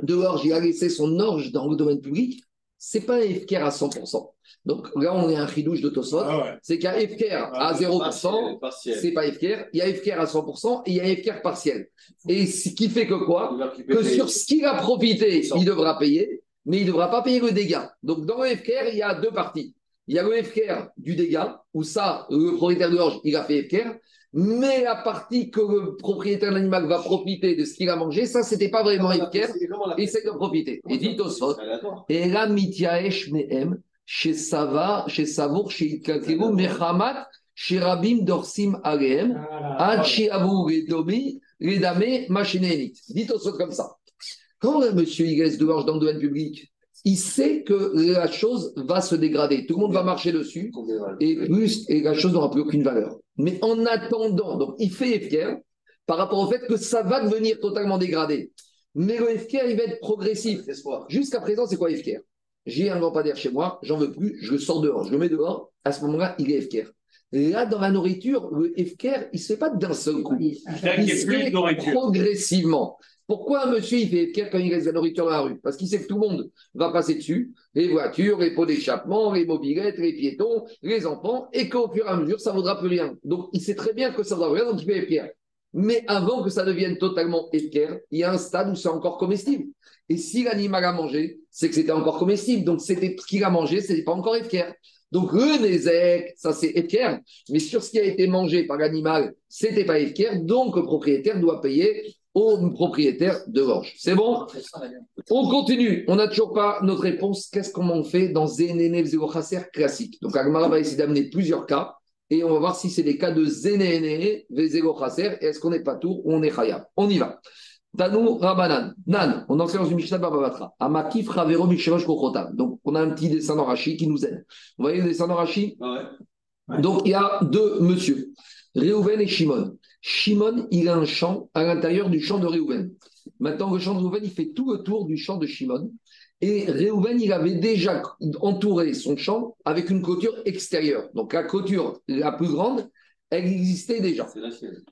de l'orge, il a laissé son orge dans le domaine public, c'est pas un Efker à 100%. Donc là, on est un chidouche de Tosot. Ah ouais. C'est qu'un Efker à Ah, 0%, Partiel, partiel. c'est pas Efker. Il y a Efker à 100% et il y a Efker partiel. Et ce qui fait que quoi? Que sur ce qu'il a profité, il devra payer, mais il ne devra pas payer le dégât. Donc dans le FKR, il y a deux parties. Il y a le FKR du dégât, où ça, le propriétaire de l'orge, il a fait FKR, mais la partie que le propriétaire de l'animal va profiter de ce qu'il a mangé, ça, c'était pas vraiment FKR, Comment on l'a et fait c'est de profiter. Et dit Tosfot, et là, mityaesh mehem, chez Sava, chez Savour, chez Ikakelu, mechamat, chez Rabim dorsim aleem, Ad shiavu redomi, redame, machinenit. Dites au saut comme ça. Quand un monsieur il reste dehors dans le domaine public, il sait que la chose va se dégrader. Tout le monde va marcher dessus et plus et la chose n'aura plus aucune valeur. Mais en attendant, donc il fait FKR par rapport au fait que ça va devenir totalement dégradé. Mais le FKR, il va être progressif. Jusqu'à présent, c'est quoi FKR J'ai un lampadaire chez moi, j'en veux plus, je le sors dehors, je le mets dehors. À ce moment-là, il est FKR. Là, dans la nourriture, le FKR, il ne se fait pas d'un seul coup. Il y a se fait progressivement. Pourquoi un monsieur il fait FKR quand il laisse de la nourriture dans la rue? Parce qu'il sait que tout le monde va passer dessus, les voitures, les pots d'échappement, les mobilettes, les piétons, les enfants, et qu'au fur et à mesure, ça ne vaudra plus rien. Donc il sait très bien que ça ne vaudra rien, donc il fait FKR. Mais avant que ça devienne totalement FKR, il y a un stade où c'est encore comestible. Et si l'animal a mangé, c'est que c'était encore comestible. Donc c'était ce qu'il a mangé, ce n'était pas encore FKR. Donc le Nézek, ça c'est FKR. Mais sur ce qui a été mangé par l'animal, c'était pas FKR. Donc le propriétaire doit payer au propriétaire de l'orge. C'est bon? On continue. On n'a toujours pas notre réponse. Qu'est-ce qu'on fait dans Zénéné classique? Donc Agmara va essayer d'amener plusieurs cas. Et on va voir si c'est des cas de Zénéné. Et est-ce qu'on n'est pas tout ou on est Khayab On y va. Tanou Rabanan. Nan, on en dans une Mishnah Babatra. Amakif Ravero Kochotam. Donc, on a un petit dessin dans Rashi qui nous aide. Vous voyez le dessin dans Rashi Donc, il y a deux monsieur, Réhouven et Shimon. Shimon, il a un champ à l'intérieur du champ de Réhouven. Maintenant, le champ de Réhouven, il fait tout le tour du champ de Shimon. Et Réhouven, il avait déjà entouré son champ avec une clôture extérieure. Donc, la clôture la plus grande, elle existait déjà.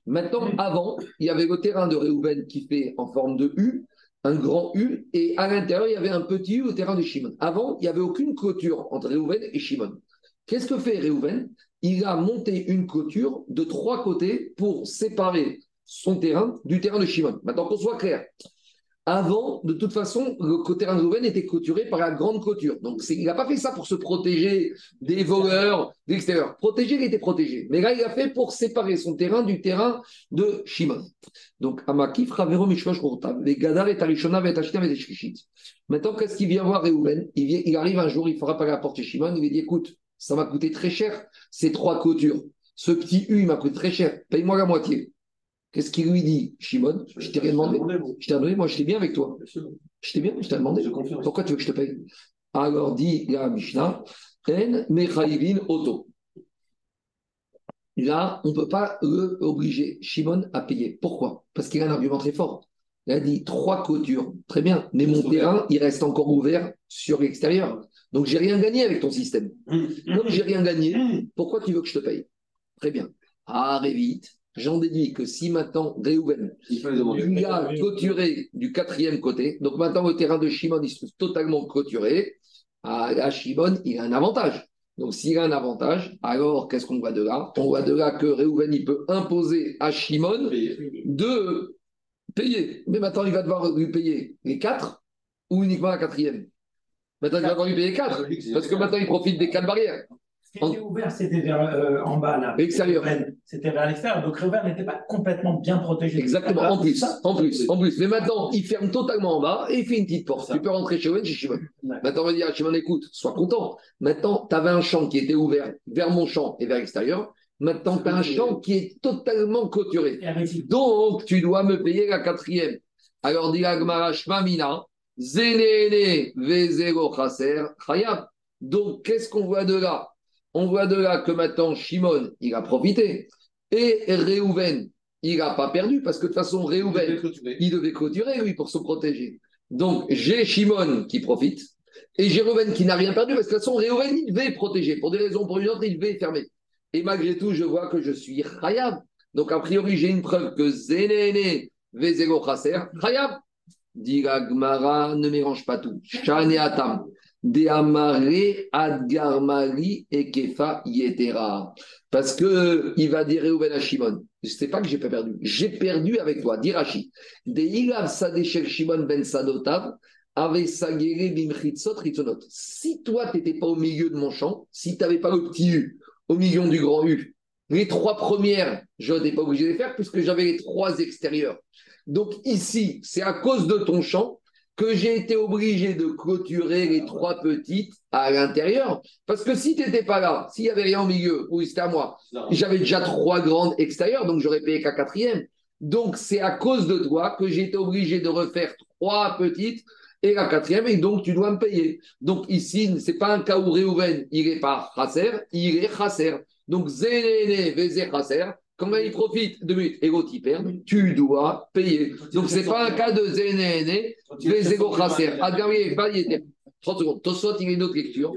Maintenant, avant, il y avait le terrain de Réhouven qui fait en forme de U, un grand U, et à l'intérieur, il y avait un petit U au terrain de Shimon. Avant, il n'y avait aucune clôture entre Réhouven et Shimon. Qu'est-ce que fait Réhouven? Il a monté une clôture de trois côtés pour séparer son terrain du terrain de Shimon. Maintenant qu'on soit clair. Avant, de toute façon, le terrain de Réhouven était clôturé par la grande clôture. Donc, il n'a pas fait ça pour se protéger des voleurs de l'extérieur. Protéger, il était protégé. Mais là, il a fait pour séparer son terrain du terrain de Shimon. Donc, Amakif, Ravero, Kourtav, les Gadar et Tarishona, et Tachita, et Shishit. Maintenant, qu'est-ce qu'il vient voir Réhouven il, il arrive un jour, il fera pas la porte chez Shimon, il lui dit écoute, ça m'a coûté très cher, ces trois clôtures. Ce petit U, il m'a coûté très cher, paye-moi la moitié. Qu'est-ce qu'il lui dit, Shimon? Je t'ai rien demandé. Je t'ai demandé, moi, je t'ai bien avec toi. Je t'ai bien, je t'ai demandé. Pourquoi tu veux que je te paye? Alors dit la Mishnah, En Mechaïvin Auto. Là, on ne peut pas le obliger Shimon à payer. Pourquoi? Parce qu'il a un argument très fort. Il a dit trois clôtures. Très bien, mais mon terrain, il reste encore ouvert sur l'extérieur. Donc, j'ai rien gagné avec ton système. Comme j'ai rien gagné, pourquoi tu veux que je te paye? Très bien. Ah, vite. J'en déduis que si maintenant Réhouven lui a clôturé du quatrième côté, donc maintenant le terrain de Shimon il se trouve totalement clôturé, à, à Shimon il a un avantage. Donc s'il a un avantage, alors qu'est-ce qu'on voit de là? On voit de là que Réhouven il peut imposer à Shimon de payer. Mais maintenant il va devoir lui payer les quatre ou uniquement la quatrième Maintenant il va devoir lui payer quatre parce que maintenant il profite des quatre barrières. Ce qui était ouvert, c'était vers, euh, en bas, là. Extérieur. C'était vers l'extérieur. Donc, Réouvert n'était pas complètement bien protégé. Exactement, en plus, en plus, en plus. Mais maintenant, il ferme totalement en bas et il fait une petite porte. Tu peux rentrer chez Owen, chez Shimon. Maintenant, on va dire à Shimon, écoute, sois content. Maintenant, tu avais un champ qui était ouvert vers mon champ et vers l'extérieur. Maintenant, tu as un champ qui est totalement clôturé. Donc, tu dois me payer la quatrième. Alors, dit Agmara Shmamina, Zenene Vezero Chaser Chayab. Donc, qu'est-ce qu'on voit de là? On voit de là que maintenant, Shimon, il a profité. Et Réhouven, il n'a pas perdu parce que de toute façon, Réhouven, il devait clôturer, lui, pour se protéger. Donc, j'ai Shimon qui profite et j'ai Réhouven qui n'a rien perdu parce que de toute façon, Réhouven, il devait protéger. Pour des raisons, pour une autre, il devait fermer. Et malgré tout, je vois que je suis Khayab. Donc, a priori, j'ai une preuve que Zenene Vezego Chaser, Khayab. Dit la Gemara, ne mélange pas tout. Shane Atam. De Adgarmari et Kefa Yetera. Parce que il va dire Reuven à Shimon. Je sais pas que j'ai pas perdu. J'ai perdu avec toi. Dirachi. De Ilav Sadeshel Shimon Ben Sadotav. Avec Sagere Bimchitzot Ritzonot. Si toi, tu n'étais pas au milieu de mon champ, si tu n'avais pas le petit U au milieu du grand U, les trois premières, je n'étais pas obligé de les faire puisque j'avais les trois extérieurs. Donc ici, c'est à cause de ton champ que j'ai été obligé de clôturer les trois petites à l'intérieur. Parce que si tu n'étais pas là, s'il n'y avait rien au milieu, oui, c'était à moi, j'avais déjà trois grandes extérieures, donc j'aurais payé qu'à quatrième. Donc c'est à cause de toi que j'ai été obligé de refaire trois petites et la quatrième, et donc tu dois me payer. Donc ici, ce n'est pas un cas où Réhouven, il n'est pas chasser, il est chasser. Donc Zénéné, Vézé, chasser, quand il profite de but et l'autre il perd, tu dois payer. Donc ce n'est pas un cas de Zénéné, Vézé, chasser. Adgamé, 30 secondes. Tosot, il a une autre lecture.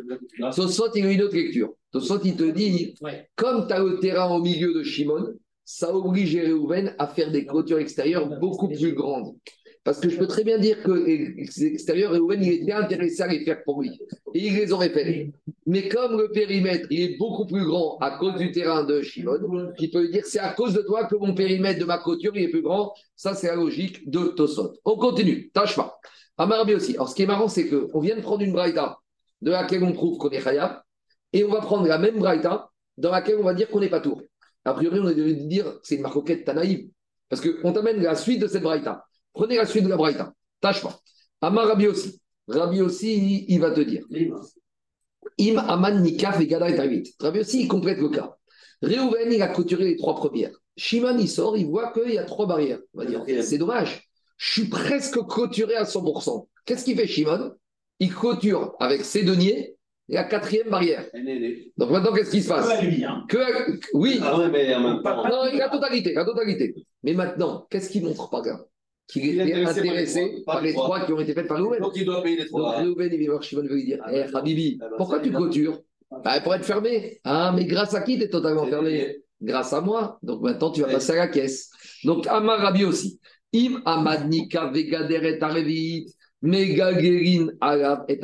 Tosot, il a une autre lecture. Tosot, il te dit, comme tu as le terrain au milieu de Shimon, ça oblige Réhouven à faire des clôtures extérieures beaucoup plus grandes. Parce que je peux très bien dire que les extérieurs, Réhouven, il était intéressé à les faire pour lui. Et il les aurait fait. Mais comme le périmètre, il est beaucoup plus grand à cause du terrain de Shimon, il peut dire c'est à cause de toi que mon périmètre de ma clôture, il est plus grand. Ça, c'est la logique de Tosot. On continue. Tâche pas. Amarabi aussi. Alors, ce qui est marrant, c'est qu'on vient de prendre une braïta de laquelle on trouve qu'on est Khayab, et on va prendre la même braïta dans laquelle on va dire qu'on n'est pas tour. A priori, on est de dire c'est une marcoquette naïve. Parce qu'on t'amène la suite de cette braïta. Prenez la suite de la braïta. Tâche pas. Amar Rabbi aussi. Rabbi aussi, il va te dire. Im Aman Nikaf et Gada et. Rabbi aussi, il complète le cas. Réhouven, il a clôturé les trois premières. Shimon, il sort, il voit qu'il y a trois barrières. On va dire, c'est dommage. Je suis presque clôturé à 100%. Qu'est-ce qu'il fait, Shimon? Il clôture avec ses deniers la quatrième barrière. Donc maintenant, qu'est-ce qui se passe? Que à lui, hein. que, Oui. Ah ouais, mais en même temps. Non, la totalité, la totalité. Mais maintenant, qu'est-ce qu'il montre par là Qu'il Il est était intéressé par les trois. qui ont été faites par Réhouven. Donc il doit payer les Donc trois. Réhouven, il vient voir Shimon, va lui dire Ah, Eh, bah, Habibi, ah, bah, pourquoi tu clôtures bah, Pour être fermé. Ah, mais grâce à qui tu es totalement fermé. Grâce à moi. Donc maintenant, tu vas passer à la caisse. Donc Amar Rabbi aussi. Im Amadnika Vegader et Arevit, Megagerin Arab et.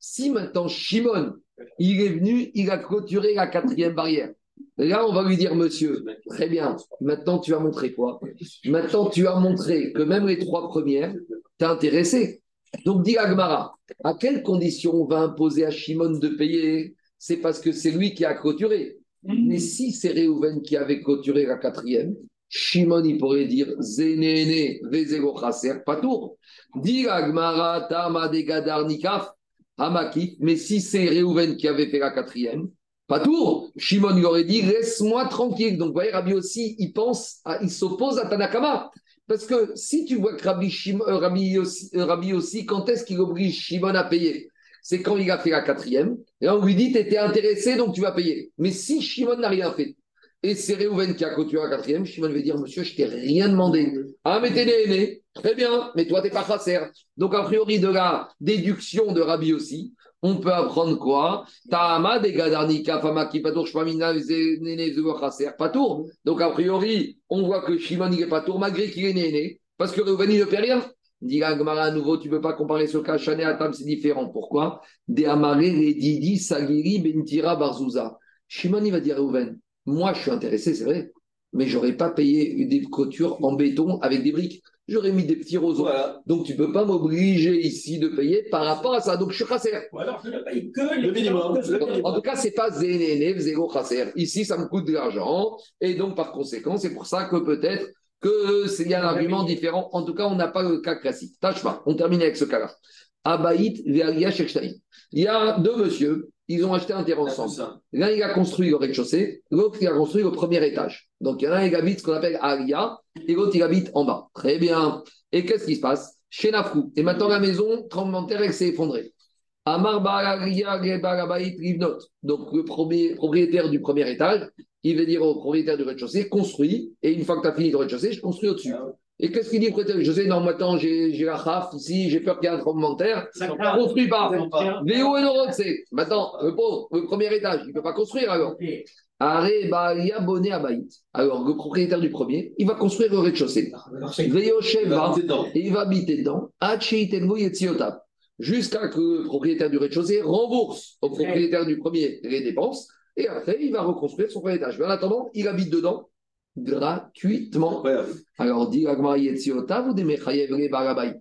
Si maintenant Shimon, il est venu, il a clôturé la quatrième barrière. Là, on va lui dire, monsieur, très bien, maintenant tu as montré quoi? Maintenant tu as montré que même les trois premières, t'es intéressé. Donc, dit Agmara, à quelles conditions on va imposer à Shimon de payer? C'est parce que c'est lui qui a clôturé. Mais si c'est Réhouven qui avait clôturé la quatrième, Shimon, il pourrait dire Zénéné, Vezego Chaser, pas tour. Dit Agmara, Tama de Gadar Nikaf, Hamakif. Mais si c'est Réhouven qui avait fait la quatrième, pas tour. Shimon, il aurait dit Laisse-moi tranquille. Donc, vous voyez, Rabbi aussi, il pense, il s'oppose à Tanakama. Parce que si tu vois que Rabbi, Shimon- euh, Rabbi aussi, euh, quand est-ce qu'il oblige Shimon à payer? C'est quand il a fait la quatrième. Et là, on lui dit, tu étais intéressé, donc tu vas payer. Mais si Shimon n'a rien fait, et c'est Réhouven qui a clôturé la quatrième, Shimon va dire, monsieur, je t'ai rien demandé. Ah, mais t'es né, né. Très bien, mais toi, t'es pas chasser. Donc, a priori, de la déduction de Rabbi aussi, on peut apprendre quoi? Ta'ama de Gadarnika, Famaki, Patour, Shpamina, Néné, Chasser, Patour. Donc, a priori, on voit que Shimon, il est Patour, malgré qu'il est néné, parce que Réhouven, il ne fait rien. Dit la Gemara à nouveau, tu ne peux pas comparer ce cas. Chané Atam, c'est différent. Pourquoi? De Amaré, Didi, Sagiri, Bentira, Barzouza. Shimon, il va dire Réhouven, moi, je suis intéressé, c'est vrai, mais j'aurais pas payé des clôtures en béton avec des briques. J'aurais mis des petits roseaux. Voilà. Donc, tu ne peux pas m'obliger ici de payer par rapport à ça. Donc, je suis chasser. Ou alors je ne paye que les Le minimum, que- le que- minimum. En tout cas, c'est pas zénéné, zéro chasser. Ici, ça me coûte de l'argent. Et donc, par conséquent, c'est pour ça que peut-être qu'il y a un argument différent. En tout cas, on n'a pas le cas classique. Tâche pas. On termine avec ce cas-là. Abaït, Veria. Il y a deux monsieur, ils ont acheté un terrain ensemble. L'un, il a construit le rez-de-chaussée, l'autre, il a construit le premier étage. Donc, il y en a un, il habite ce qu'on appelle Aria, et l'autre, il habite en bas. Très bien. Et qu'est-ce qui se passe? Chez Nafrou. Et maintenant, la maison, tremblement de terre, elle s'est effondrée. Amar Bararia. Donc, le premier, propriétaire du premier étage, il va dire au propriétaire du rez-de-chaussée, construis, et une fois que tu as fini le rez-de-chaussée, je construis au-dessus. Et qu'est-ce qu'il dit, le propriétaire du rez-de-chaussée Non, maintenant, j'ai j'ai la raf ici, j'ai peur qu'il y ait un tremblement de terre. Ça Ne craint. construis pas. Véo et Norod, c'est. Maintenant, le pauvre, le premier étage, il ne peut pas construire alors. Alors, le propriétaire du premier, il va construire le rez-de-chaussée. Dedans. et il va habiter dedans. Jusqu'à que le propriétaire du rez-de-chaussée rembourse au propriétaire du premier les dépenses, et après, il va reconstruire son premier étage. Mais en attendant, il habite dedans gratuitement. Alors, dit Agmar Yetziota, vous Mechayev le Barabai.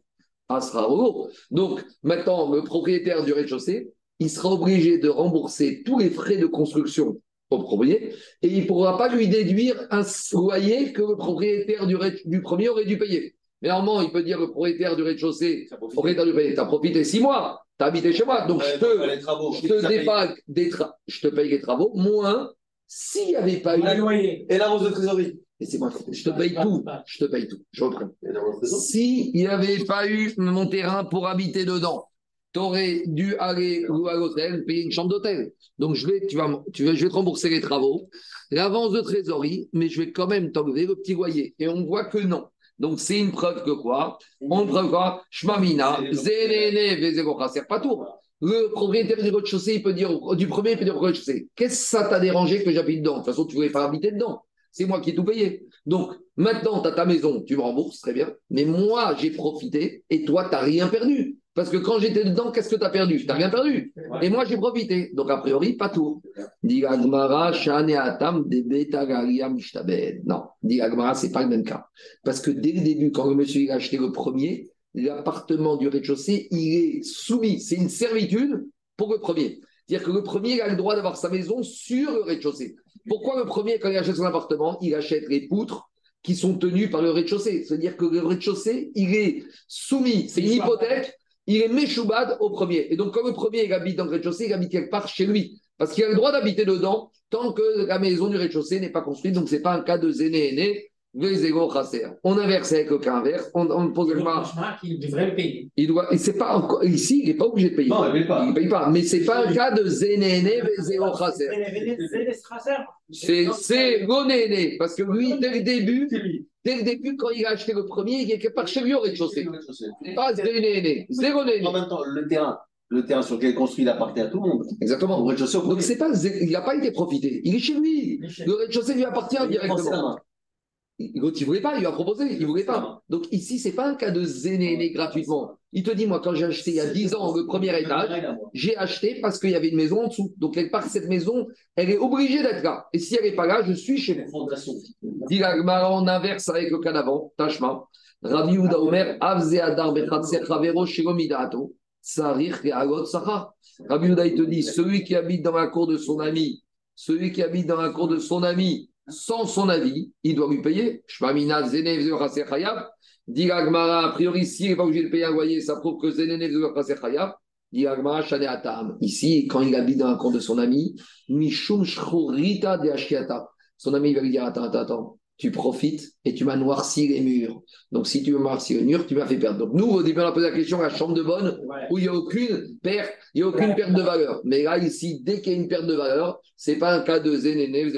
Asrao. Donc, maintenant, le propriétaire du rez-de-chaussée, il sera obligé de rembourser tous les frais de construction au premier et il ne pourra pas lui déduire un loyer que le propriétaire du, premier aurait dû payer. Mais normalement, il peut dire le propriétaire du rez-de-chaussée, propriétaire du premier, tu as profité six mois, tu as habité chez moi, donc je te, je te dépague des je te paye les travaux, moins s'il n'y avait pas eu. Et l'avance de trésorerie. Et c'est moi, je te paye tout, je te paye tout, je reprends. S'il n'y avait pas eu mon terrain pour habiter dedans, tu aurais dû aller ou à l'hôtel, payer une chambre d'hôtel. Donc, je vais, tu vas, tu vas, je vais te rembourser les travaux, l'avance de trésorerie, mais je vais quand même t'enlever le petit loyer. Et on voit que non. Donc, c'est une preuve que quoi On preuve quoi Shmamina, Zénéné, pas tout. Le propriétaire du rez-de-chaussée, il peut dire, du premier, il peut dire au rez-de-chaussée Qu'est-ce que ça t'a dérangé que j'habite dedans? De toute façon, tu ne voulais pas habiter dedans. C'est moi qui ai tout payé. Donc, maintenant, tu as ta maison, tu me rembourses, très bien. Mais moi, j'ai profité et toi, tu n'as rien perdu. Parce que quand j'étais dedans, qu'est-ce que tu as perdu? Tu n'as rien perdu. Et moi, j'ai profité. Donc, a priori, pas tout. Non, dit Agmara, ce n'est pas le même cas. Parce que dès le début, quand le monsieur a acheté le premier, l'appartement du rez-de-chaussée, il est soumis. C'est une servitude pour le premier. C'est-à-dire que le premier a le droit d'avoir sa maison sur le rez-de-chaussée. Pourquoi le premier, quand il achète son appartement, il achète les poutres qui sont tenues par le rez-de-chaussée? C'est-à-dire que le rez-de-chaussée, il est soumis, c'est une hypothèque, il est méchoubad au premier. Et donc, comme le premier, il habite dans le rez-de-chaussée, il habite quelque part chez lui. Parce qu'il a le droit d'habiter dedans tant que la maison du rez-de-chaussée n'est pas construite. Donc, ce n'est pas un cas de zéné-aîné. On inverse avec le cas inverse. On, on pose le Le qu'il devrait le payer. il doit, et c'est pas encore, ici, il n'est pas obligé de payer. Non, il paye pas. Il paye pas. Mais c'est pas un cas de zénéné, Vezego Chasser. C'est, c'est l'onéné, parce que lui, dès le début, dès le début, quand il a acheté le premier, il est quelque part chez lui au rez-de-chaussée. Pas zénéné, zéro. En même temps, le terrain, le terrain sur lequel il est construit, il appartient à tout le monde. Au Exactement. rez-de-chaussée, au Donc c'est pas, il n'a pas été profité. Il est chez lui. Le rez-de-chaussée lui appartient Il directement. L'autre, il voulait pas, il lui a proposé, il voulait pas. Donc ici, c'est pas un cas de zénéné gratuitement. Il te dit, moi, quand j'ai acheté il y a 10 ans le premier étage, j'ai acheté parce qu'il y avait une maison en dessous. Donc, quelque part, cette maison, elle est obligée d'être là. Et si elle n'est pas là, je suis chez moi. Dit on inverse avec le cas d'avant, Tashma. Rabbi Yehuda Omer, Avze Adar Bechatser Chavero Shilomidato, Sarir Agot. Rabbi Yehuda, il te dit, celui qui habite dans la cour de son ami, celui qui habite dans la cour de son ami, sans son avis, il doit lui payer. Dit a priori, s'il n'est pas obligé de payer un loyer, ça prouve que. Dit. Ici, quand il habite dans la cour de son ami, Mishum Shchorita de. Son ami va lui dire Attends, attends, attends, tu profites et tu m'as noirci les murs. Donc, si tu m'as noirci les murs, tu m'as fait perdre. Donc, nous, au début, on a posé la question à la chambre de bonne où il n'y a aucune perte, il y a aucune perte de valeur. Mais là, ici, dès qu'il y a une perte de valeur, ce n'est pas un cas de zénéné, vous.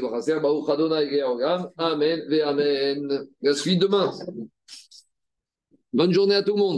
Amen, ve Amen. La suite demain. Bonne journée à tout le monde.